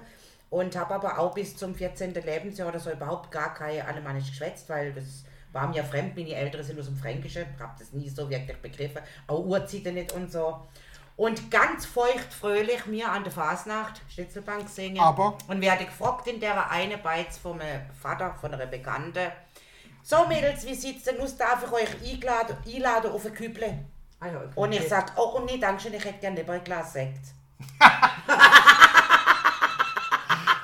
A: und habe aber auch bis zum 14. Lebensjahr oder so überhaupt gar keine Alemannisch geschwätzt, weil das war mir fremd. Meine Eltern sind aus dem Fränkischen, habe das nie so wirklich begriffen, auch Urzeiten nicht und so. Und ganz feucht fröhlich mir an der Fasnacht Schnitzelbank singen.
C: Aber?
A: Und werde gefragt in der eine Beiz vom Vater, von einer Bekannten. So Mädels, wie sieht's denn aus? Darf ich euch einladen, einladen auf ein Küble?
B: Ah ja, okay.
A: Und ich sag, oh, und nee, danke schön, ich hätte gerne lieber ein Glas Sekt. *laughs*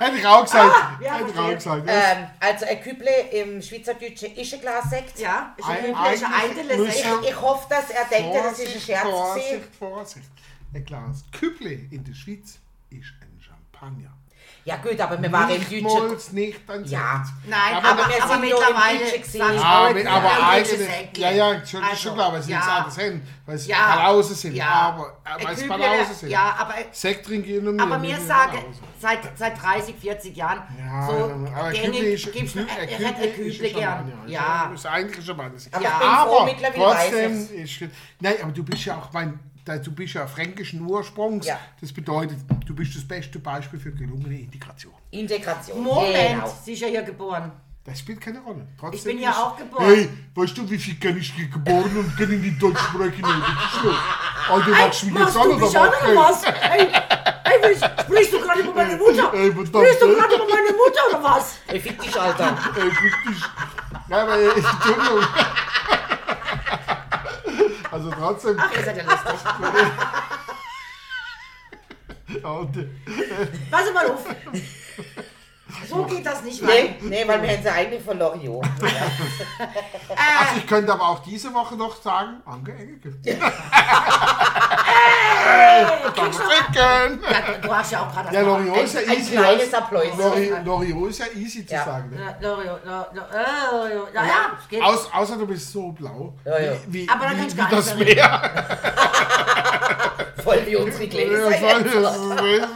C: Hätte ich auch gesagt.
B: ja,
C: Hätte ich auch gesagt.
A: Ähm, also ein Küble im Schweizerdeutschen ist ein Glas Sekt.
B: Ja, ist ein
C: Ein-
B: üblicher
C: eigentlich
B: Eintele
C: müssen-
A: Ich, ich hoffe, dass er denkt, das ist ein Scherz gewesen.
C: Vorsicht, Vorsicht. Ein Glas Küble in der Schweiz ist ein Champagner.
A: Ja gut, aber wir waren im Deutschen...
C: Nicht ein
A: Ja.
B: Nein,
C: aber,
B: aber,
A: wir
B: aber,
A: sind ja im
B: mittlerweile
A: Deutschen gewesen.
C: Ja,
B: jetzt
C: aber
B: wieder
C: eigentlich, ja, ja, schon,
B: Also,
C: schon klar, weil sie
B: ja.
C: jetzt anders hin, weil sie
B: Ja.
C: Palause sind,
B: Ja.
C: aber äh, weil sie
B: Küble,
C: Palause sind.
B: Ja, aber,
C: Sekt trinken nur
B: aber
C: nicht
B: mir
C: in
B: sage,
C: Palause.
B: seit, seit 30, 40 Jahren,
C: Ja,
B: so
C: aber Küble ist,
B: gibt's er hätte ein
C: Küble
B: gern. Ja.
C: Ist eigentlich ein Champagner.
A: Aber
B: Ja.
A: mittlerweile
C: trotzdem nein, aber du bist ja auch mein, du bist ja fränkischen Ursprungs.
A: Ja.
C: Das bedeutet, du bist das beste Beispiel für gelungene Integration.
A: Integration.
B: Moment,
A: Genau.
B: sie ist ja hier geboren.
C: Das spielt keine Rolle. Trotzdem
B: Ich bin ja auch geboren.
C: Hey, weißt du, wie viel kann ich hier geboren und kann ich nicht Deutsch sprechen? Schlimm. Oh, du machst mich jetzt
B: Machst
C: an
B: du
C: oder
B: mich an
C: was?
B: oder was? Hey, hey, sprichst du gerade über meine Mutter?
C: Ey, verdammt,
B: Sprichst du gerade über meine Mutter oder was?
A: Ey, fick dich, Alter.
C: Ey, wirklich. Nein, aber Entschuldigung. Also trotzdem.
B: Ach, ihr seid ja lustig. *laughs*
C: Und, äh,
B: Pass mal auf. So geht das nicht
A: Nee,
B: weiter.
A: nee, weil wir hätten sie eigentlich von Loriot.
C: also ich könnte aber auch diese Woche noch sagen, Anke Engelke. *laughs*
B: Du-
C: Trinken!
B: Ja, du hast ja auch gerade das
C: Ja, Loriot ist ja
A: ein
C: easy.
A: kleines
C: weißt du?
A: Applaus.
C: Lori- Loriot ist ja easy zu
A: Ja.
C: sagen. Ne?
B: Ja, Loriot, Lo- Lo- äh, Loriot. Ja, ja, es geht.
C: Aus, außer du bist so blau.
A: Ja, ja.
C: Wie,
B: Aber da
C: wie,
B: kann ich
C: wie
B: gar
C: das
B: nicht
C: Meer. *laughs*
A: Voll wie unsere
C: Ja,
A: Gläser
C: voll,
A: jetzt.
C: das ist-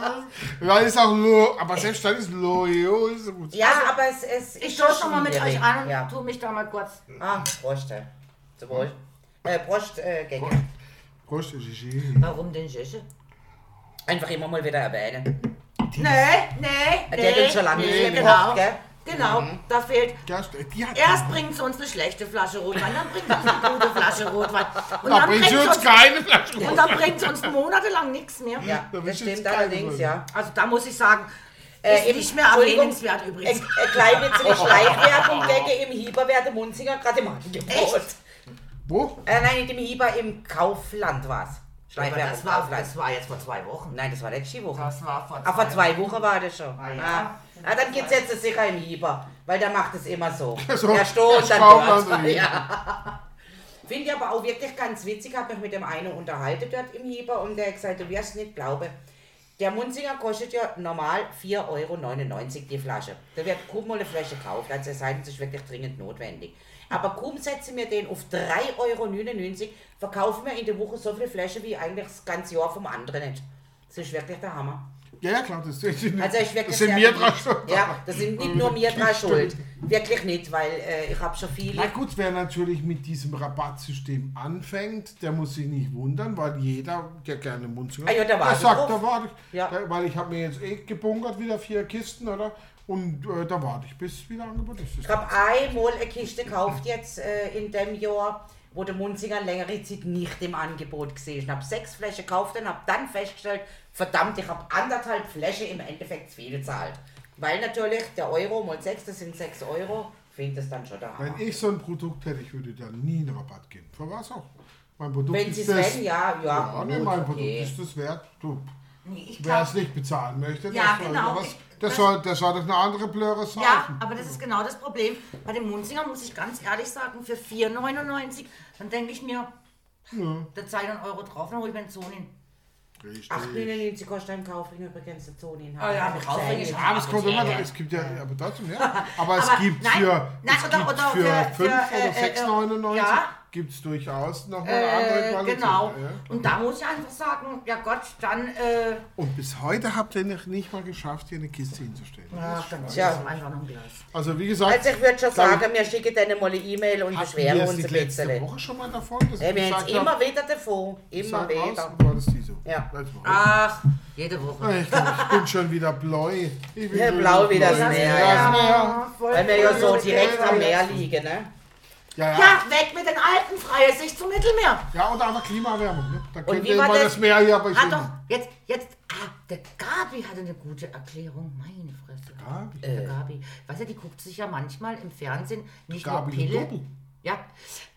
C: Ja, ist auch Lo, aber selbst dann ist Loriot ist so gut.
A: Ja, aber es, es
B: Ich
A: ist
B: stoße nochmal mit euch an und
A: Ja.
B: tu mich da mal kurz.
A: Ah, Prost. äh. Zum Wohl. Äh, Prost, äh, Gänge.
C: Prost, Gigi.
B: Warum denn Schäche?
A: Einfach immer mal wieder erwähnen.
B: Nee, nee, nee.
A: Der hat uns schon lange
B: nee,
A: nicht mehr
B: genau.
A: gekocht, gell?
B: Genau, da fehlt.
C: Die hat
B: Erst bringt sie uns eine schlechte Flasche Rotwein, dann bringt sie uns eine gute Flasche Rotwein. Und
C: da
B: dann
C: bringt sie uns keine Flasche
B: und dann bringt sie uns monatelang nichts mehr.
A: Ja,
C: Da
A: das stimmt allerdings, ja.
B: Also da muss ich sagen,
A: Äh,
B: ist
A: im-
B: nicht mehr erwähnenswert übrigens.
A: Eine kleine bisschen *laughs* Schleichwerbung gegen im Hieber wäre der Munzinger gerade im Angebot.
B: Echt?
C: Wo?
A: Äh, nein, nicht im Hieber, im Kaufland war es.
B: Aber
A: Schleichwerbung,
B: das war,
A: Kaufland.
B: das war jetzt vor zwei Wochen.
A: Nein, das war letzte Woche.
B: Das war vor
A: Ah, vor zwei Wochen war das schon.
B: Ah, ja.
A: Ah, ah, dann geht's jetzt sicher im Hieber, weil der macht es immer so. *laughs*
C: So,
A: der Stoß, dann dort. *laughs* Ja. Finde ich aber auch wirklich ganz witzig, habe mich mit dem einen unterhalten dort im Hieber und der hat gesagt, du wirst nicht glauben, der Munzinger kostet ja normal 4,99 Euro die Flasche. Da wird kaum mal eine Flasche gekauft, also es sei ist wirklich dringend notwendig. Aber kaum setzen wir den auf 3,99 Euro, verkaufen wir in der Woche so viele Flaschen wie eigentlich das ganze Jahr vom anderen nicht. Das ist wirklich der Hammer.
C: Ja, ja, klar, das, das,
A: Also ich wirklich
C: das sind mir dran schuld.
A: Ja, das sind nicht nur mir dran schuld. Wirklich nicht, weil äh, ich habe schon viele.
C: Na gut, wer natürlich mit diesem Rabattsystem anfängt, der muss sich nicht wundern, weil jeder, der gerne Munzinger
A: Ah ja,
C: der
A: sie
C: sagt, da warte ich.
A: Ja.
C: Da, weil ich habe mir jetzt eh gebunkert, wieder vier Kisten, oder? Und äh, da warte ich, bis wieder Angebot ist.
A: Ich habe einmal eine Kiste gekauft jetzt äh, in dem Jahr, wo der Munzinger längere Zeit nicht im Angebot gesehen Ich habe sechs Flaschen gekauft und habe dann festgestellt, verdammt, ich habe anderthalb Flaschen im Endeffekt zu viel gezahlt. Weil natürlich der Euro mal sechs, das sind sechs Euro, finde das dann schon der Hammer.
C: Wenn ich so ein Produkt hätte, ich würde da nie einen Rabatt geben. Für was auch? Mein Produkt
A: Wenn
C: ist
A: Sie es
C: das.
A: wenn, ja, ja.
C: Ja, nee,
A: gut,
C: mein
A: okay.
C: Produkt ist das wert. Du,
B: Nee,
C: Wer es nicht bezahlen möchte,
B: Ja,
C: der, soll
B: genau.
C: was,
B: das-
C: soll, der soll doch eine andere Blöre saufen.
B: Ja, aber das ist genau das Problem. Bei dem Munzinger muss ich ganz ehrlich sagen, für 4,99, dann denke ich mir, da zahle ich einen Euro drauf, dann hole ich mir einen Zonin.
C: Richtig.
A: 8,99 kostet ein Kaufring übrigens der Zonin.
B: Ah ja, Kaufring ist-
C: Ja, aber es kommt immer,
B: Apotheke.
C: es gibt ja, aber trotzdem, ja. *laughs* Aber es
B: Aber
C: gibt
B: nein,
C: für,
B: nein,
C: es
B: oder-
C: gibt
B: oder
C: für,
B: für-
C: 5
B: für,
C: oder
B: äh, äh,
C: 6,99
B: ja.
C: Gibt es durchaus noch eine andere
B: Äh,
C: Qualität.
B: genau.
C: Ja.
B: Und da muss ich einfach sagen, ja Gott, dann, äh,
C: Und bis heute habt ihr noch nicht mal geschafft, hier eine Kiste hinzustellen.
B: ach, dann
A: Tja.
B: ist es einfach noch ein Glas.
C: Also wie gesagt,
A: Also ich würde schon
C: ich,
A: sagen, wir schicken dann mal eine E-Mail und beschweren uns ein
C: letzte
A: bisschen.
C: Woche schon mal davon? Dass
A: Ja, wir jetzt
C: hab,
A: immer wieder davon. Immer
C: sag aus,
A: wieder.
C: war das die so?
A: Ja.
C: Letzte.
B: Ach, jede Woche.
C: Ich, glaub, ich bin schon wieder bläu. Ich bin
A: Ja, blau wie das. Meer, ja.
C: Meer.
A: Weil wir ja so direkt am Meer liegen, ne?
C: Ja, ja.
B: Ja, weg mit den Alten, freie Sicht zum Mittelmeer.
C: Ja, und aber Klimaerwärmung. Ne? Da ihr
A: war
C: immer
A: das?
C: das Meer hier bei
B: Hat
C: Ihnen.
B: doch, jetzt, jetzt, ah, der Gabi hatte eine gute Erklärung. Meine Fresse.
C: Gabi?
B: Der Gabi. Weißt du, die guckt sich ja manchmal im Fernsehen nicht
C: Gabi
B: nur Pille.
C: Double.
B: Ja,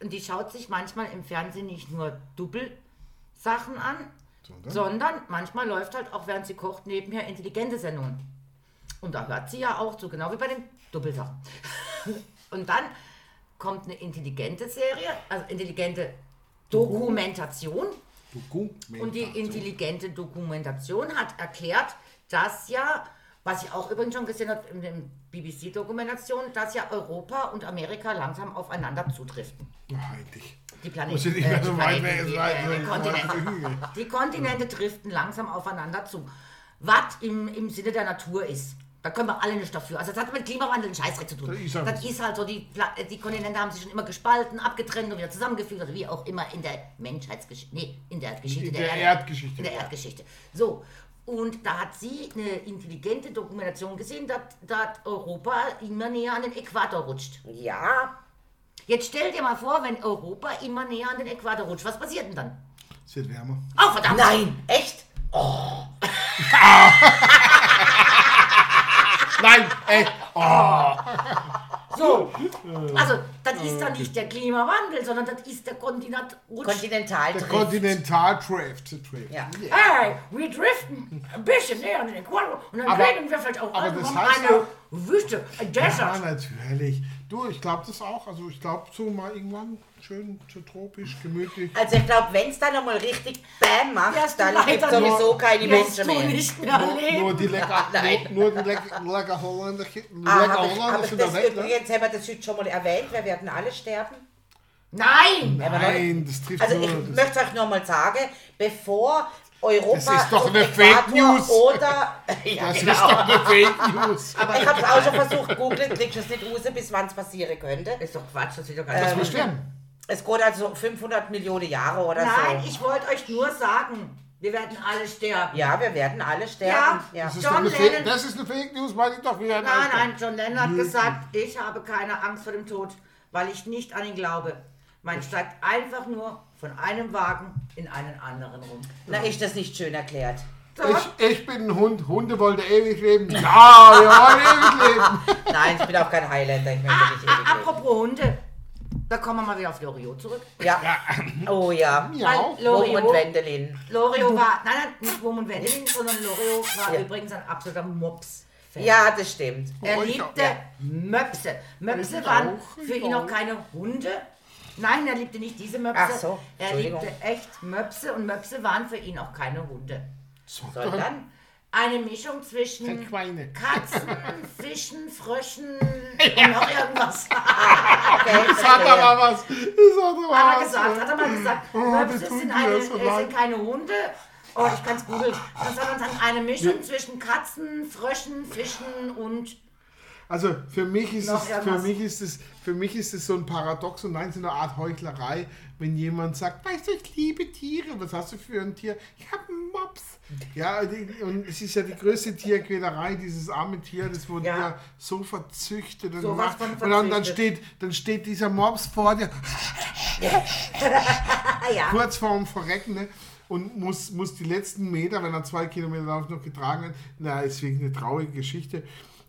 B: und die schaut sich manchmal im Fernsehen nicht nur Double-Sachen an,
C: Sondern?
B: sondern manchmal läuft halt auch, während sie kocht, nebenher intelligente Sendungen. Und da hört sie ja auch zu, genau wie bei den Doppelsachen. *laughs* Und dann kommt eine intelligente Serie, also intelligente Dokumentation.
C: Dokumentation.
B: Und die intelligente Dokumentation hat erklärt, dass ja, was ich auch übrigens schon gesehen habe in der BBC-Dokumentation, dass ja Europa und Amerika langsam aufeinander zudriften.
C: Ja, eigentlich.
B: Die Planeten.
C: Muss ja nicht mehr
B: die
C: so weit
B: Planeten,
C: weg
B: die,
C: sein,
B: äh, die,
C: weit
B: Kontinente, *laughs* die Kontinente driften langsam aufeinander zu. Was im, im Sinne der Natur ist. Da können wir alle nicht dafür. Also das hat mit Klimawandel einen Scheißdreck zu tun.
C: Das ist einfach
B: Das ist halt so, die, die Kontinente haben sich schon immer gespalten, abgetrennt und wieder zusammengefügt oder wie auch immer in der Menschheitsgeschichte, nee, in der Geschichte
C: In
B: der,
C: der. Erdgeschichte,
B: In der
C: ja.
B: Erdgeschichte. So. Und da hat sie eine intelligente Dokumentation gesehen, dass, dass Europa immer näher an den Äquator rutscht.
A: Ja,
B: Jetzt stell dir mal vor, wenn Europa immer näher an den Äquator rutscht, was passiert denn dann?
C: Es wird wärmer.
B: Oh, verdammt!
A: nein, echt? *laughs*
C: Nein, ey. Oh.
B: So, also das ist dann nicht der Klimawandel, sondern das ist der Kontinent rutscht.
C: Der. Draft.
A: Ja.
B: Hey, wir driften ein bisschen näher an den Äquator und dann
C: Aber-
B: reden wir vielleicht auch
C: aber
B: irgendwann
C: das heißt
B: eine
C: auch-
B: Wüste, ein
C: Ja,
B: Desert.
C: natürlich. Du, ich glaube das auch. Also ich glaube so mal irgendwann schön so tropisch, gemütlich.
A: Also ich glaube, wenn es dann nochmal richtig Bam macht,
B: du
A: dann gibt es sowieso keine Menschen mehr.
B: nicht mehr
C: Nur, nur die lecker,
A: Nein.
C: nur, nur die lecker, lecker Holländer,
A: Ah,
C: lecker
A: habe ich,
C: Holländer sind da
A: das
C: weg, ne?
A: übrigens, haben wir das heute schon mal erwähnt, wir werden alle sterben.
B: Nein!
C: Nein, das trifft
A: Also ich möchte euch nochmal sagen, bevor Europa
C: Das ist doch eine Fake
A: Äquator
C: News.
A: Oder, *laughs* ja,
C: das
A: genau.
C: ist doch eine Fake News.
A: ich habe es auch schon versucht, googelt, kriegst du es nicht raus, bis wann es passieren könnte.
B: Ist doch Quatsch, das sieht doch gar
A: Ähm,
B: nicht
C: Wir
B: aus.
C: sterben.
A: Es geht also 500 Millionen Jahre oder
B: Nein,
A: so.
B: ich wollte euch nur sagen, wir werden alle sterben.
A: ja, wir werden alle sterben. Ja.
C: Das ist,
B: John
C: doch eine Fake,
B: Lennon-
C: das ist eine Fake News, meine ich doch. Wir werden
B: Nein, nein, John Lennon hat gesagt, ich habe keine Angst vor dem Tod, weil ich nicht an ihn glaube. Man steigt einfach nur von einem Wagen in einen anderen rum.
A: Na, ist das nicht schön erklärt?
C: Ich, ich bin ein Hund. Hunde wollen ewig leben. Ja, wir wollen ewig leben. *laughs*
A: Nein, ich bin auch kein Highlander, ich möchte
B: ah,
A: nicht
B: ah,
A: ewig leben.
B: apropos Hunde, da kommen wir mal wieder auf Loriot zurück.
A: Ja. Oh ja.
B: Weil
A: Wurm und
B: Loriot,
A: Wendelin.
B: Lorio war, nein, nein, nicht Wurm und Wendelin, sondern Lorio war
A: Ja.
B: übrigens ein absoluter Mops. -Fan.
A: Ja, das stimmt.
B: Er liebte
A: ja.
B: Möpse. Möpse waren für ihn auch. keine Hunde. Nein, er liebte nicht diese Möpse.
A: Ach so,
B: er liebte echt Möpse und Möpse waren für ihn auch keine Hunde.
A: Sondern?
B: Eine Mischung zwischen. Katzen, *laughs* Fischen, Fröschen und noch irgendwas. *laughs*
A: Okay,
C: Das hat
A: verstehe.
C: aber was. Das hat
B: er
C: was.
B: gesagt, hat er mal gesagt,
C: Oh,
B: Möpse sind, eine, sind keine Hunde. Oh, ich kann es googeln. Das hat dann eine Mischung zwischen Katzen, Fröschen, Fischen und
C: Also für mich ist es, für mich ist es, für mich ist es so ein Paradox und nein, so eine Art Heuchlerei, wenn jemand sagt, weißt du, ich liebe Tiere. Was hast du für ein Tier? Ich habe einen Mops. Ja, und es ist ja die größte Tierquälerei, dieses arme Tier, das wurde
A: Ja.
C: ja, so verzüchtet und,
B: Sowas
C: gemacht. und dann, dann steht, dann steht dieser Mops vor dir, *laughs*
B: ja.
C: kurz vorm Verrecken, ne? Und muss, muss die letzten Meter, wenn er zwei Kilometer läuft, noch getragen werden. Na, ist wirklich eine traurige Geschichte.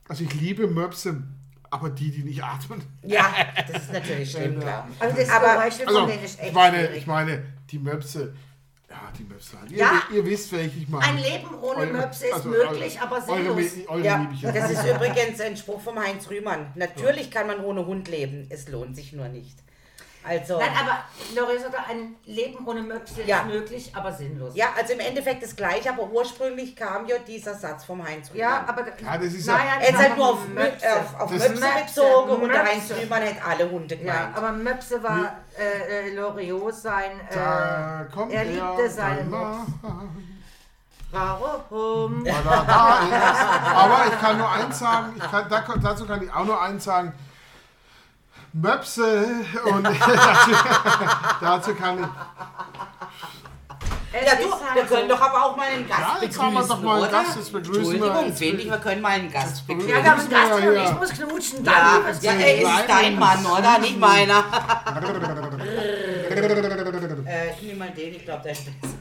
C: Also ich liebe Möpse, aber die, die nicht atmen.
A: Ja, *laughs* das ist natürlich schlimm, klar.
B: Also das
A: Aber-
C: Also,
B: von denen ist echt
C: ich meine,
B: schwierig.
C: ich meine, die Möpse, Ja, die Möpse. Ihr,
B: Ja.
C: ihr wisst, welche ich meine.
B: Ein Leben ohne
C: Eure-
B: Möpse ist
C: also
B: möglich,
C: eure-
B: aber
C: Eure,
B: sinnlos.
C: Mi- eure
A: Ja, das ist übrigens ein Spruch vom Heinz Rühmann. Natürlich kann man ohne Hund leben, es lohnt sich nur nicht. Also,
B: Nein, aber Lorenz sagt, ein Leben ohne Möpse
A: Ja.
B: ist möglich, aber sinnlos.
A: ja, also im Endeffekt das gleiche, aber ursprünglich kam ja dieser Satz vom Heinz Rühmann.
B: Ja, aber
C: Ja, das ist ja-
B: naja,
A: Er ist halt nur auf
B: Möpse.
A: Möpse, auf, auf Möpse
B: Möpse,
A: bezogen und der
B: Möpse.
A: Heinz Rühmann hätte alle Hunde
B: Ja,
A: gemeint.
B: aber Möpse war äh, äh, Loriot sein.
C: Da
B: Äh,
C: kommt
B: er liebte seinen
C: Mops.
B: warum?
C: Er da ist. Aber ich kann nur eins sagen, ich kann, da, dazu kann ich auch nur eins sagen. Möpse und *laughs* dazu, dazu kann ich.
A: Ja,
B: ist
A: du,
B: halt
A: wir können
B: so.
A: doch aber auch mal einen Gast
C: Ja, jetzt haben wir
A: begrüßen,
C: doch mal einen
A: oder?
C: Gast, jetzt begrüßen wir-
A: Entschuldigung, ich, wir können mal einen Gast begrüßen.
B: Ja, wir haben einen Gast
C: Ja,
B: und
C: ja.
B: ich muss knutschen.
A: Ja,
B: Dann,
A: ja,
B: Kind.
A: er ist dein Mann, oder? Nicht meiner. *laughs*
C: Äh,
A: ich nehme mal den, ich glaube, der ist besser.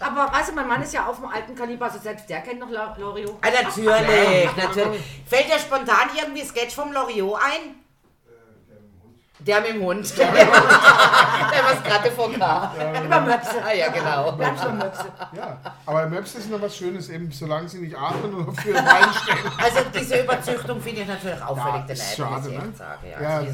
B: Aber weißt du, mein Mann ist ja auf dem alten Kaliber, also selbst der kennt noch Loriot.
A: Ah, natürlich, natürlich. Fällt dir spontan irgendwie ein Sketch vom Loriot ein? Der mit dem Hund. Der, *laughs* was gerade vorkam.
B: Über Möpse.
A: Ah, ja, genau.
B: Bleib schon Möpse.
C: Ja, aber Möpse sind noch was Schönes, eben solange sie nicht atmen und für Wein *laughs* stehen.
A: Also diese Überzüchtung finde ich natürlich auffällig
C: Ja, ist
A: daneben,
C: schade, ne?
A: sagen. Ja,
C: Ja,
A: Also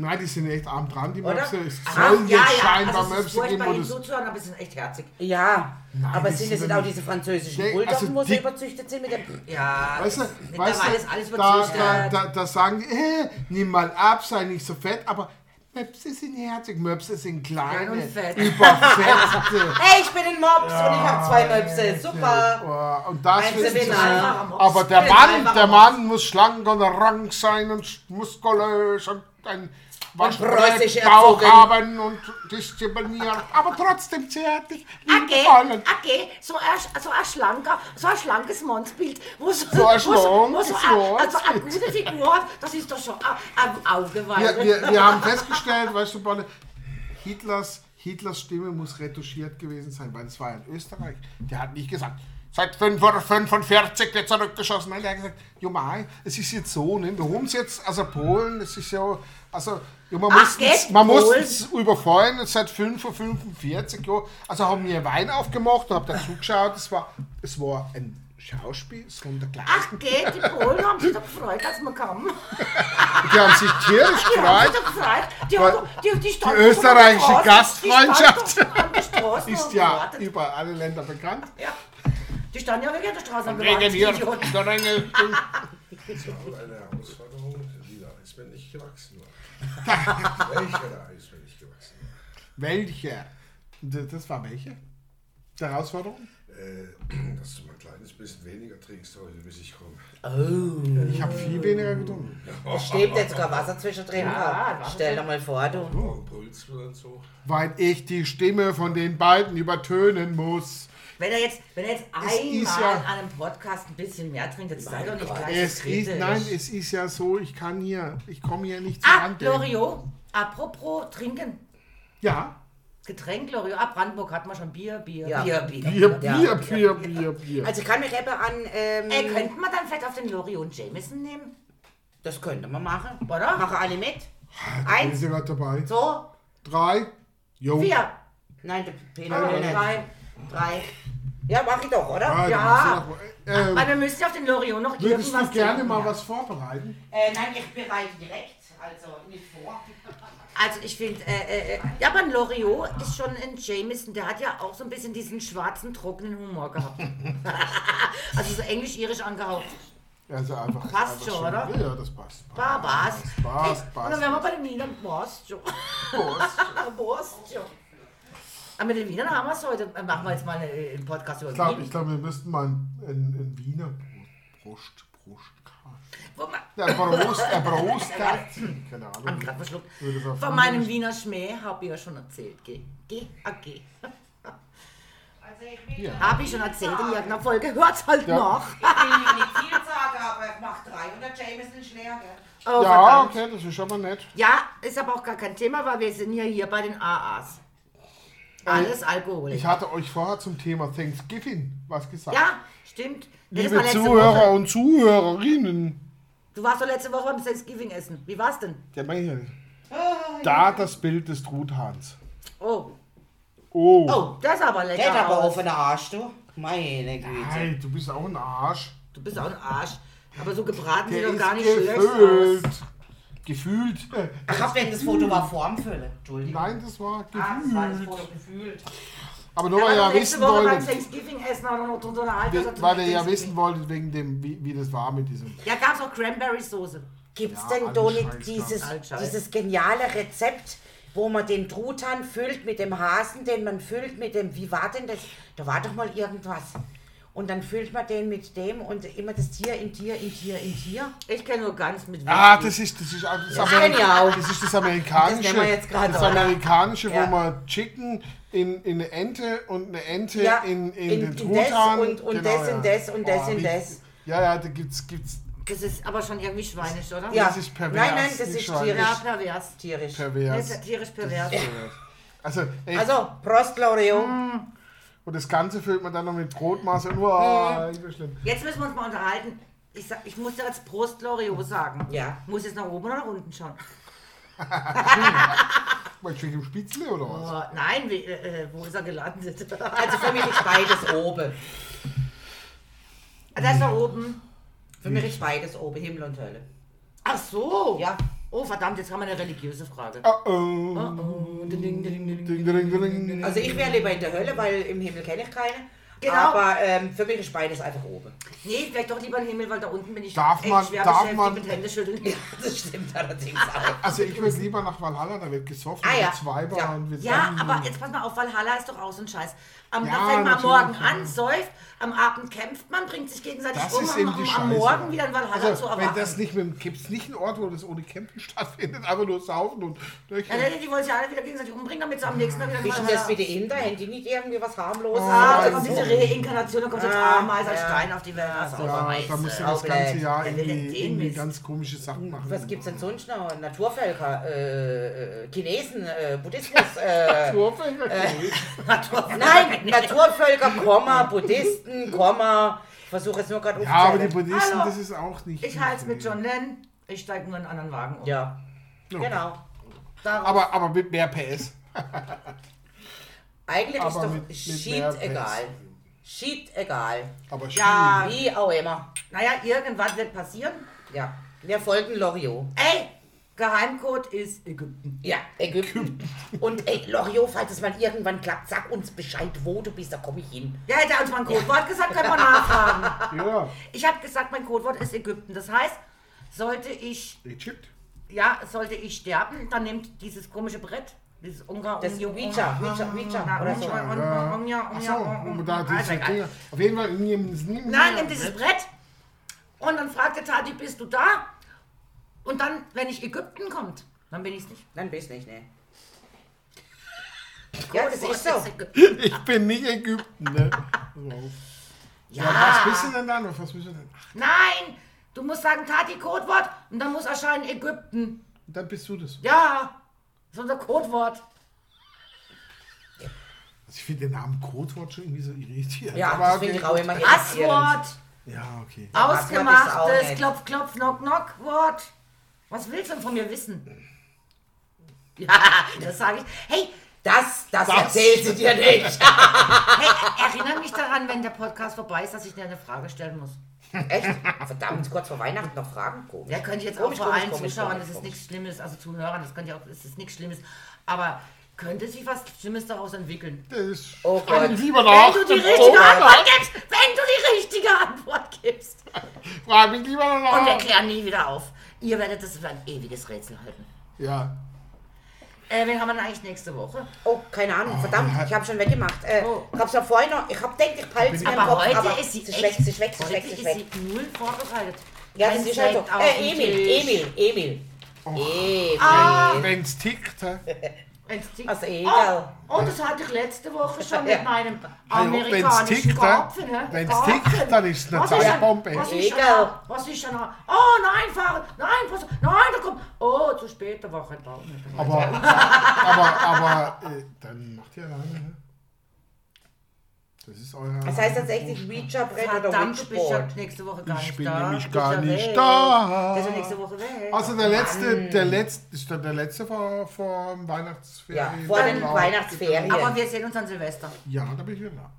C: Nein, die sind echt arm dran, die? Möpse. Es sollen jetzt scheinbar
B: also
C: Möpse geben, wo
B: ihnen zuzuhören, aber sie sind echt herzig.
A: ja. aber
C: die
A: sind
C: sind
A: es
C: ja
A: nicht auch diese französischen
C: Nee,
A: Bulldoggen,
C: also
A: wo sie
C: die-
A: überzüchtet sind mit dem...
B: Ja,
C: Weißt du, weißt du
B: ist alles
C: da,
B: überzüchtet.
C: da, da, da sagen die, äh, nimm mal ab, sei nicht so fett, aber Möpse sind herzig, Möpse sind
B: Klein
C: kleine,
B: und fett.
C: überfettete. *laughs*
A: Hey, ich bin ein Mops und ich habe zwei Möpse. Super.
C: Und das ist
A: sind?
C: Aber der
A: sind
C: Mann, der. Mann muss schlank und rank sein und muskulös und ein
A: preußisch
C: Bauch haben und diszipliniert, aber trotzdem zärtlich,
B: Okay, okay, so ein, so ein schlanker, so ein schlankes Mannsbild, wo so,
C: So ein
B: wo so, wo so ein, also eine gute Figur hat, das ist doch schon ein, ein Auge
C: Wir, wir, wir haben festgestellt, weißt du, Bolle, Hitlers, Hitlers Stimme muss retuschiert gewesen sein, weil es war in Österreich. Der hat nicht gesagt, seit 45 wird zurückgeschossen. Nein, der hat gesagt, jo mei, es ist jetzt so, ne? wir haben es jetzt, also Polen, es ist ja, also, ja, man muss es- man muss es überfallen, seit 5 Uhr 45 Jahren. Also haben wir Wein aufgemacht und hab da zugeschaut, es war, es war ein Schauspiel, so der
B: Ach, geht, die Polen haben sich doch gefreut, als wir kamen.
C: Die haben sich tierisch
B: Die haben sich
C: gefreut.
B: gefreut. Die, haben die, die,
C: die österreichische
B: an der Straße, die
C: Gastfreundschaft
B: standen doch an der Straße
C: Ist ja über alle Länder bekannt.
B: Ja. Die standen ja wirklich an der Straße und
C: Wegen hier, Rängel.
D: Aber eine Herausforderung, die der Eisbär nicht gewachsen war. Welcher *laughs* Eisbär nicht gewachsen war?
C: Welche? Das war welche? Die Herausforderung?
D: Äh, *clears throat* dass du mal ein kleines bisschen weniger trinkst heute, bis ich komme.
C: Ich habe viel weniger getrunken.
A: Steht jetzt sogar Wasser zwischendrin.
B: Ja,
A: Ja, Stell dir mal vor, du.
D: Morgen Puls wird so.
C: Weil ich die Stimme von den beiden übertönen muss.
B: Wenn er jetzt, wenn er jetzt
C: Es
B: einmal
C: ja-
B: an einem Podcast ein bisschen mehr trinkt, jetzt sei doch nicht gleich
C: Es ist, nein, es ist ja so, ich kann hier, ich komme hier nicht zur
B: Ah,
C: Hand.
B: Loriot, apropos trinken.
C: Ja,
B: Getränk, Loriot. Ah, Brandenburg hat man schon Bier, Bier,
A: Ja.
B: Bier, Bier.
C: Bier,
A: Ja.
C: Bier, Bier, Bier, Bier.
A: Also ich kann mich eben an... Ähm,
B: Ey, könnte man dann vielleicht auf den Loriot und Jameson nehmen?
A: das könnte man machen.
B: Oder?
A: Machen alle mit?
C: Bin
A: Eins,
C: ich gerade dabei.
A: so,
C: Drei. Jo.
B: Vier.
A: nein, der Peter
B: Ah,
A: will nicht.
B: drei.
A: Drei. Ja, mach ich doch, oder?
C: Ah,
B: Ja.
C: du noch- Ähm,
B: Weil wir müssen ja auf den Loriot noch
C: würdest du gerne
B: trinken,
C: mal
B: ja.
C: was vorbereiten?
A: Äh, nein, ich bereite direkt, also nicht vor.
B: Also ich finde, äh, äh, ja, aber Loriot ist schon ein Jameson, der hat ja auch so ein bisschen diesen schwarzen, trockenen Humor gehabt. *laughs* also so englisch-irisch angehaucht.
C: Also einfach.
B: Passt
C: einfach
B: schon, oder?
C: Ja, das passt.
B: Was?
C: Passt,
B: Und
C: passt.
B: dann wären wir bei den Wienern, passt schon. passt schon. *laughs* Aber mit den Wienern haben wir es heute. Machen wir jetzt mal äh, einen Podcast über
C: Ich glaube,
B: Wien.
C: ich glaub, wir müssten mal einen, einen Wiener Brust,
B: man-
C: Der Brust, der Brustkast. *laughs* Keine
B: Hab
C: Ahnung.
B: grad verschluckt. Von meinem. Wiener Schmäh habe ich ja schon erzählt. Geh, geh, ah, geh.
A: Also ich
C: Ja.
B: Habe ich schon erzählt in irgendeiner Folge. Hört's halt
C: Ja.
B: nach.
A: ich will nicht viel sagen, aber ich mach 300 Jameson schleer, gell?
B: Oh,
C: Ja,
B: verdammt.
C: okay, das ist aber nett.
B: Ja, ist aber auch gar kein Thema, weil wir sind ja hier bei den AAs. Alles Alkohol.
C: Ich hatte euch vorher zum Thema Thanksgiving was gesagt.
B: ja, stimmt. Das
C: Liebe Zuhörer
B: Woche.
C: und Zuhörerinnen.
B: Du warst doch letzte Woche beim Thanksgiving essen. Wie war's denn?
C: Der meine ich ja nicht. Da das Bild des Truthahns.
B: Oh,
C: Oh.
B: Oh, das ist aber lecker.
A: Geht aber
B: aus.
A: auf den Arsch, du. Meine Güte.
C: Hey, du bist auch ein Arsch.
B: Du bist auch ein Arsch. Aber so gebraten sieht
C: Der
B: doch gar nicht schlecht aus.
C: Gefühlt.
A: Ich hab denn das Foto war Formfülle. Entschuldigung.
C: Nein, das war
A: Ah, das war das
C: gefühlt.
A: Foto gefühlt.
C: Aber nur
B: Ja,
C: weil ihr ja wissen wolltet, weil ihr ja wissen wolltet, wegen dem, wie, wie das war mit diesem.
B: Ja, gab's auch Cranberry-Soße.
A: Gibt's
C: Ja,
A: denn
C: Scheiß,
A: dieses, dieses geniale Rezept, wo man den Truthahn füllt mit dem Hasen, den man füllt mit dem, wie war denn das? Da war doch mal irgendwas. Und dann füllt man den mit dem und immer das Tier in Tier, in Tier, in Tier.
B: Ich kenne nur ganz mit
C: Ah,
B: Whisky.
C: das ist das ist das,
A: Das
C: Ameri-
A: kenn ich auch.
C: das ist das amerikanische.
A: Das
C: das amerikanische,
A: Ja.
C: wo man Chicken in, in eine Ente und eine Ente
A: Ja,
C: in, in,
A: in-
C: den
A: das
C: Truthahn.
A: und- und das in das und das in
C: wie-
A: das.
C: Ja, ja, da gibt's gibt's
B: Das ist aber schon irgendwie schweinisch, oder?
A: Ja.
C: Das ist pervers,
A: Nein, nein, das ist.
B: Ja,
A: tierisch.
B: pervers.
A: Tierisch.
B: Das
C: pervers.
B: ist tierisch pervers.
C: Also, echt,
A: Also, Prost, Loriot.
C: Und das Ganze füllt man dann noch mit Brotmasse und oh, ist so schlimm.
B: Jetzt müssen wir uns mal unterhalten. Ich, sag, ich muss dir jetzt Prost Loriot sagen.
A: Ja.
B: Muss jetzt nach oben oder nach unten schauen? *laughs*
C: Meinst du wegen dem Spitzle oder was?
B: Oh, nein, wie, äh, äh, wo ist er gelandet? *laughs*
A: Also für mich ist beides oben.
B: das ist da oben.
A: Für mich ist beides oben, Himmel und Hölle.
B: Ach so.
A: Ja.
B: Oh, verdammt, jetzt haben wir eine religiöse Frage.
C: Oh, oh.
B: Oh, ding, ding, ding.
A: Also ich wäre lieber in der Hölle, weil im Himmel kenne ich keine.
B: Genau.
A: Aber ähm, für mich ist beides einfach oben.
B: Nee, vielleicht doch lieber im Himmel, weil da unten bin ich
C: Darf
B: echt
C: man-
B: schwer
C: darf
B: beschäftigt
C: man-
B: mit Händeschütteln. *laughs*
A: Ja, das stimmt allerdings auch. *laughs*
C: Also ich würde lieber nach Valhalla, da wird gesoffen,
A: Ah, ja.
C: Zweiber
A: Ja.
C: und wird
B: Ja, aber jetzt pass mal auf, Valhalla ist doch auch so ein Scheiß. Am,
C: Ja,
B: da fängt man am Morgen
C: ja.
B: an, säuft, am Abend kämpft man, bringt sich gegenseitig
C: Das
B: um,
C: ist eben
B: um
C: die
B: am
C: Scheiße.
B: Morgen wieder in Valhalla zu
C: Also, wenn das nicht mit gibt es nicht einen Ort, wo das ohne Campen *laughs* stattfindet, einfach nur saufen und
B: ja,
C: Löchern.
B: nee, die wollen sich alle wieder gegenseitig umbringen, damit sie am nächsten Tag wieder in
A: Wie das den Inder? Haben die nicht irgendwie was harmloses?
B: Ah, da
C: Also-
B: kommt diese Reinkarnation, da kommt jetzt
A: Ah,
B: Ameise als
A: ja.
B: Stein auf die Welt. Das ist
A: Ja,
C: Ja, da musst du das ganze. Jahr irgendwie,
B: den
C: irgendwie ganz komische Sachen machen.
A: Was gibt's denn sonst noch? Naturvölker, äh, äh, Chinesen, äh, Buddhismus, *laughs* äh, *laughs* nein, Naturvölker, Komma, Buddhisten, Komma. Ich versuche jetzt nur gerade
C: Ja, aber die. Buddhisten,
B: Hallo.
C: das ist auch nicht.
B: Ich halte es mit John Lennon, ich steige nur in einen anderen Wagen um.
A: Ja,
C: Ja.
A: genau.
B: Darauf-
C: Aber, aber mit mehr PS. *laughs*
A: Eigentlich ist
C: Aber
A: doch
C: mit- mit Pace.
A: egal. Shit egal.
C: Aber
B: Ja.
A: Wie auch immer.
B: Naja, irgendwas wird passieren.
A: Ja, wir folgen Loriot.
B: Ey, Geheimcode ist Ägypten.
A: Ja, Ägypten. Und ey, Loriot, falls es mal irgendwann klappt, sag uns Bescheid, wo du bist, da komme ich hin.
B: Ja, hätte er uns mal ein Codewort gesagt, können wir nachfragen. *laughs*
C: Ja,
B: Ich habe gesagt, mein Codewort ist Ägypten. Das heißt, sollte ich,
C: Egypt.
B: ja, sollte ich sterben, dann nehmt dieses komische Brett, dieses Ungar,
A: Das
B: Unjo-
A: Ouija, Ouija, Ouija oder so.
C: Achso. Auf jeden Fall, nimm es nie
B: Nein, nimm dieses Brett und dann fragt der Tati, bist du da? Und dann, wenn ich Ägypten kommt, dann bin ich es nicht.
A: Dann bist nicht, ne? *laughs* Ja, das ist so.
C: Ich bin nicht Ägypten, ne?
B: Ja,
C: Ja, was bist du denn dann? Auf Was bist du denn? Ach,
B: Nein, du musst sagen Tati Codewort und dann muss erscheinen Ägypten.
C: dann bist du das.
B: Ja, das ist unser Codewort.
C: Also ich finde den Namen Codewort schon irgendwie so irritierend.
A: Ja,
C: aber
A: das
C: okay.
A: finde ich auch immer.
B: Passwort,
C: Ja, okay.
B: Ausgemachtes. Klopf, Klopf, Knock, Knock, Wort. Was willst du denn von mir wissen? *laughs* Ja, das sage ich. Hey,
A: Das, das,
C: Das-
A: erzählt sie dir nicht. *laughs*
B: hey, erinnere mich daran, wenn der Podcast vorbei ist, dass ich dir eine Frage stellen muss.
A: Echt? Verdammt, kurz vor Weihnachten noch Fragen? Komisch.
B: Ja, könnte ich jetzt auch
A: Komisch,
B: vor
A: komisch,
B: allen
A: komisch,
B: Zuschauern,
A: komisch,
B: das ist nichts Schlimmes, also Zuhörern, das könnte ja auch, das ist nichts Schlimmes. Aber könnte sich was Schlimmes daraus entwickeln?
C: Das ist
A: Oh Gott.
C: ich lieber
B: Wenn
C: nach.
B: du die richtige Antwort gibst, wenn du die richtige Antwort gibst.
C: Frag mich lieber
B: Und wir klären nie wieder auf. Ihr werdet das für ein ewiges Rätsel halten.
C: Ja.
B: Äh, wen haben wir denn eigentlich nächste Woche?
A: Oh, keine Ahnung, verdammt, ich habe schon weggemacht. Äh,
B: Oh.
A: Ich hab's ja vorhin noch, ich hab denkt, ich peil's mir im
B: Aber
A: Kopf,
B: heute
A: aber
B: ist sie
A: sie
B: echt,
A: schwächt, sie schwächt, sie
B: heute
A: schwächt, sie
B: ist
A: schwächt.
B: sie null vorbereitet.
A: Ja, das ist halt so. Äh, Emil,
B: Tisch.
A: Emil, Emil. Emil.
B: Ah.
C: Wenn's tickt, hä? *laughs*
A: Also egal.
B: Oh, und das hatte ich letzte Woche schon mit meinem amerikanischen? Garpfen. ne?
C: Wenn's
B: Garpfen.
C: tickt, dann ist es eine Zeitbombe.
B: Was ist
A: Egal.
B: denn, was ist denn, oh nein, fahren, nein, was, nein, da kommt, oh, zu spät, da war kein Baum mehr.
C: Aber, aber, aber, äh, dann macht ihr alleine, hä? Das ist euer.
A: Das heißt tatsächlich Ouija-Brett oder
B: Verdammt, du bist ja nächste Woche gar
C: Ich
B: nicht
C: bin
B: da.
C: nämlich
B: Du bist
C: gar
B: ja
C: nicht
B: weg.
C: da.
B: Der ist ja nächste Woche weg.
C: Also der letzte, der letzte, ist der letzte vor, vor dem Weihnachtsferien.
A: Ja, vor den
C: Genau.
A: Weihnachtsferien.
B: Aber wir sehen uns an Silvester.
C: Ja, da bin ich wieder da.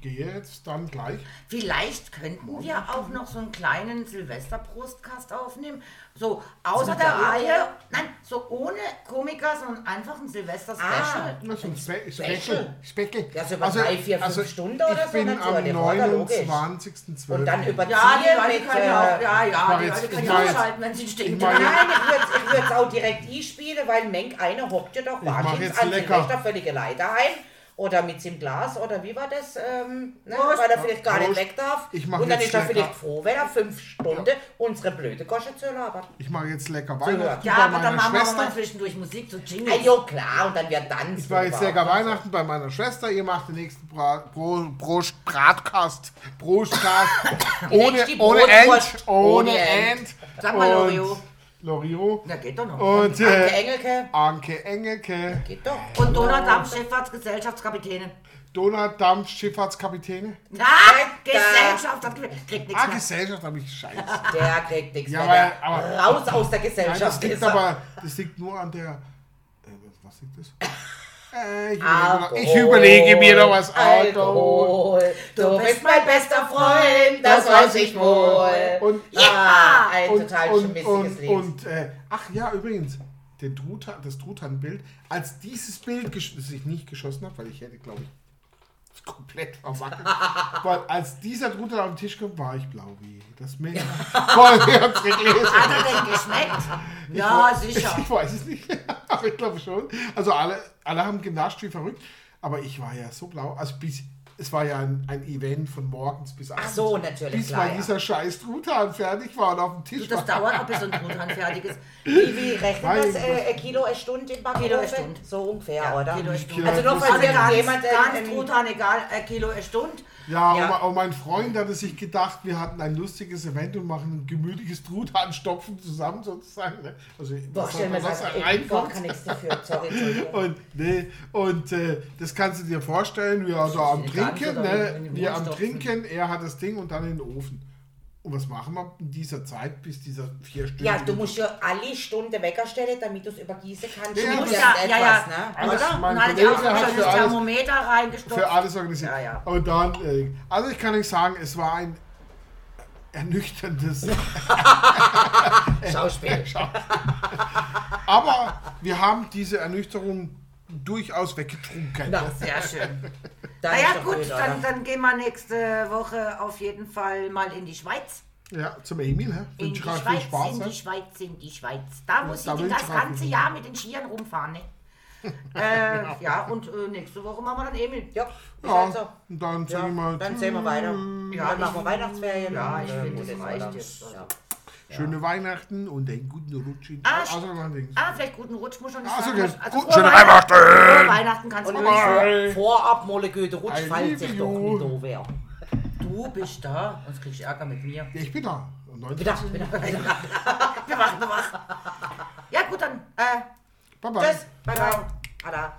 C: Ich gehe jetzt dann gleich.
B: Vielleicht könnten wir auch noch so einen kleinen Silvester-Prostkast aufnehmen. So außer der Reihe. Nein, so ohne Komiker, sondern einfach ein Silvester-Special.
C: Na, so ein Spe
A: Special.
C: Speckel.
A: Ja, so über drei, vier, fünf Stunden oder
C: ich
A: so,
C: bin
A: nicht so,
C: am
A: der war da logisch.
C: 29.12.
A: Und dann überziehen
B: Ja, die Leute
A: mit...
B: können
A: Äh,
B: auch, ja, ja, die
C: jetzt-
B: Leute können
C: ich
B: ja ausschalten, wenn sie
C: jetzt-
A: Nein, ich würde ich würd's auch direkt einspielen, weil Menk einer hockt ja doch wahnsinnig an
C: lecker.
A: Silvester völlige Leiter ein. Oder mit im Glas, oder wie war das? Ähm, ne?
B: Prost.
A: Weil er vielleicht gar
C: Prost.
A: nicht weg darf.
C: Ich mach
A: Und dann
C: jetzt
A: ist er
C: lecker.
A: vielleicht froh, wenn er fünf Stunden unsere blöde Gosche zu labert.
C: Ich mache jetzt lecker Weihnachten
B: Ja,
C: bei
B: aber dann
C: meiner
B: machen wir mal
C: Schwester.
B: zwischendurch Musik zu
A: Ah,
B: Jingles.
A: jo, klar, und dann wird dann.
C: Ich war jetzt lecker Weihnachten bei meiner Schwester. Ihr macht den nächsten Bra Bro Brost Bratkast. Brostkast. ohne, ohne End. Ohne End.
B: Sag mal,
C: Und
B: Lorio.
C: Lorio.
B: Ja, geht doch noch.
C: Und
A: Anke
C: äh,
A: Engelke,
C: Anke Engelke.
A: geht doch.
B: Und Donald Damm, Schifffahrtsgesellschaftskapitäne.
C: Donald Dampf, Schifffahrtskapitäne.
B: Na, Gesellschaft hat. Kriegt nichts
C: Ah,
B: mehr.
C: Gesellschaft habe ich scheiße.
A: Der kriegt nichts
C: Ja,
A: mehr. der
C: aber-
A: raus aus der
C: Nein,
A: Gesellschaft
C: das liegt
A: er.
C: aber, das liegt nur an der. Äh, was liegt das? Äh, ich, überlege,
A: Alkohol,
C: ich überlege mir noch was. Alkohol.
A: Alkohol. Du bist mein bester Freund, das weiß ich wohl.
C: Und,
A: Ah, ein
C: und,
A: total
C: und,
A: schmissiges
C: und,
A: Lied.
C: und äh, ach ja, übrigens, den Truthahn, das Truthahn-Bild, als dieses Bild, das ich nicht geschossen habe, weil ich hätte, glaube ich, das komplett verwackelt, *laughs* weil als dieser Truthahn auf den Tisch kommt, war ich blau wie das Meer. *laughs* Voll.
B: Hat er denn geschmeckt? Ja, sicher. *laughs*
C: Ich weiß es nicht, aber ich glaube schon. Also alle, alle haben genascht wie verrückt, aber ich war ja so blau. Also bis, es war ja ein, ein Event von morgens bis abends.
A: so, natürlich,
C: Bis
A: klar,
C: mal
A: ja.
C: dieser scheiß Truthahn fertig war und auf dem Tisch
B: Das
C: war.
B: dauert, bis so ein Truthahn fertig ist. *laughs*
A: Wie, wie rechnet
C: Mein
A: das? Äh, ein Kilo eine Stunde im Backofen?
B: Kilo eine Stunde.
A: So ungefähr,
B: Ja,
A: oder?
B: Kilo eine Stunde.
A: Also nur falls
B: Also ganz, ganz Truthahn, egal, ein Kilo eine Stunde.
C: Ja,
A: Ja.
C: Und, mein- und mein Freund hatte sich gedacht, wir hatten ein lustiges Event und machen ein gemütliches Truthahnstopfen zusammen sozusagen. Ne? Also
A: Boah, stell mir das
C: reinkommt.
A: kann nichts dafür. Sorry. *laughs*
C: Und, nee, und äh, das kannst du dir vorstellen, wir da am Trinken, ne? wir am. Trinken, er hat das Ding und dann in den Ofen. Und was machen wir in dieser Zeit, bis dieser vier Stunden...
A: Ja, du musst ja alle Stunde Wecker stellen, damit du es übergießen kannst.
C: Ja, das-
B: Ja, ja, ja.
A: ne?
C: Alles,
A: Oder?
C: mein
B: hat
C: Kollege
B: ja auch
C: hat für alles,
B: Thermometer reingestopft.
C: für alles organisiert.
B: Ja, ja.
C: Und dann, äh, also ich kann nicht sagen, es war ein ernüchterndes *laughs*
A: Schauspiel. *laughs*
C: Aber wir haben diese Ernüchterung durchaus weggetrunken.
A: Na,
B: Sehr schön. *laughs*
A: Dann
B: Naja gut,
A: blöd,
B: dann, dann gehen wir nächste Woche auf jeden Fall mal in die Schweiz.
C: Ja, zum Emil. Hä?
B: In
C: Wünsche
B: die
C: ich euch viel
B: Schweiz,
C: Spaß.
B: in die Schweiz, in die Schweiz. Da muss
C: da
B: ich das ganze. Jahr mit den Skiern rumfahren. Ne? *laughs* äh, ja, und äh, nächste Woche machen wir dann Emil.
A: Ja.
C: Ja, und dann
A: Ja,
C: sage ich mal,
A: dann sehen wir weiter.
B: Ja,
A: dann machen wir Weihnachtsferien.
B: Ja,
A: und,
B: ich
A: äh,
B: finde, das reicht
A: oder?
B: Jetzt.
A: Ja.
C: schöne Weihnachten und einen guten Rutsch. In,
B: Ah,
C: also noch ein Ding.
B: Ah, vielleicht guten Rutsch muss schon nicht
C: Ah, so
B: sagen. Also,
C: Gut,
B: frohe
C: schöne
B: Weihnachten.
C: Weihnachten.
B: Weihnachten kannst du nicht
A: ich vorab mal gute Rutsch, falls ich doch nicht da wäre.
B: Du bist da, sonst krieg ich Ärger mit mir.
C: Ich bin da. Und 19.
A: Wieder, wieder. *laughs*
B: Wir machen, wir machen. Ja gut, dann. Äh,
C: Bye bye.
A: Tschüss. Bye, bye. Ada.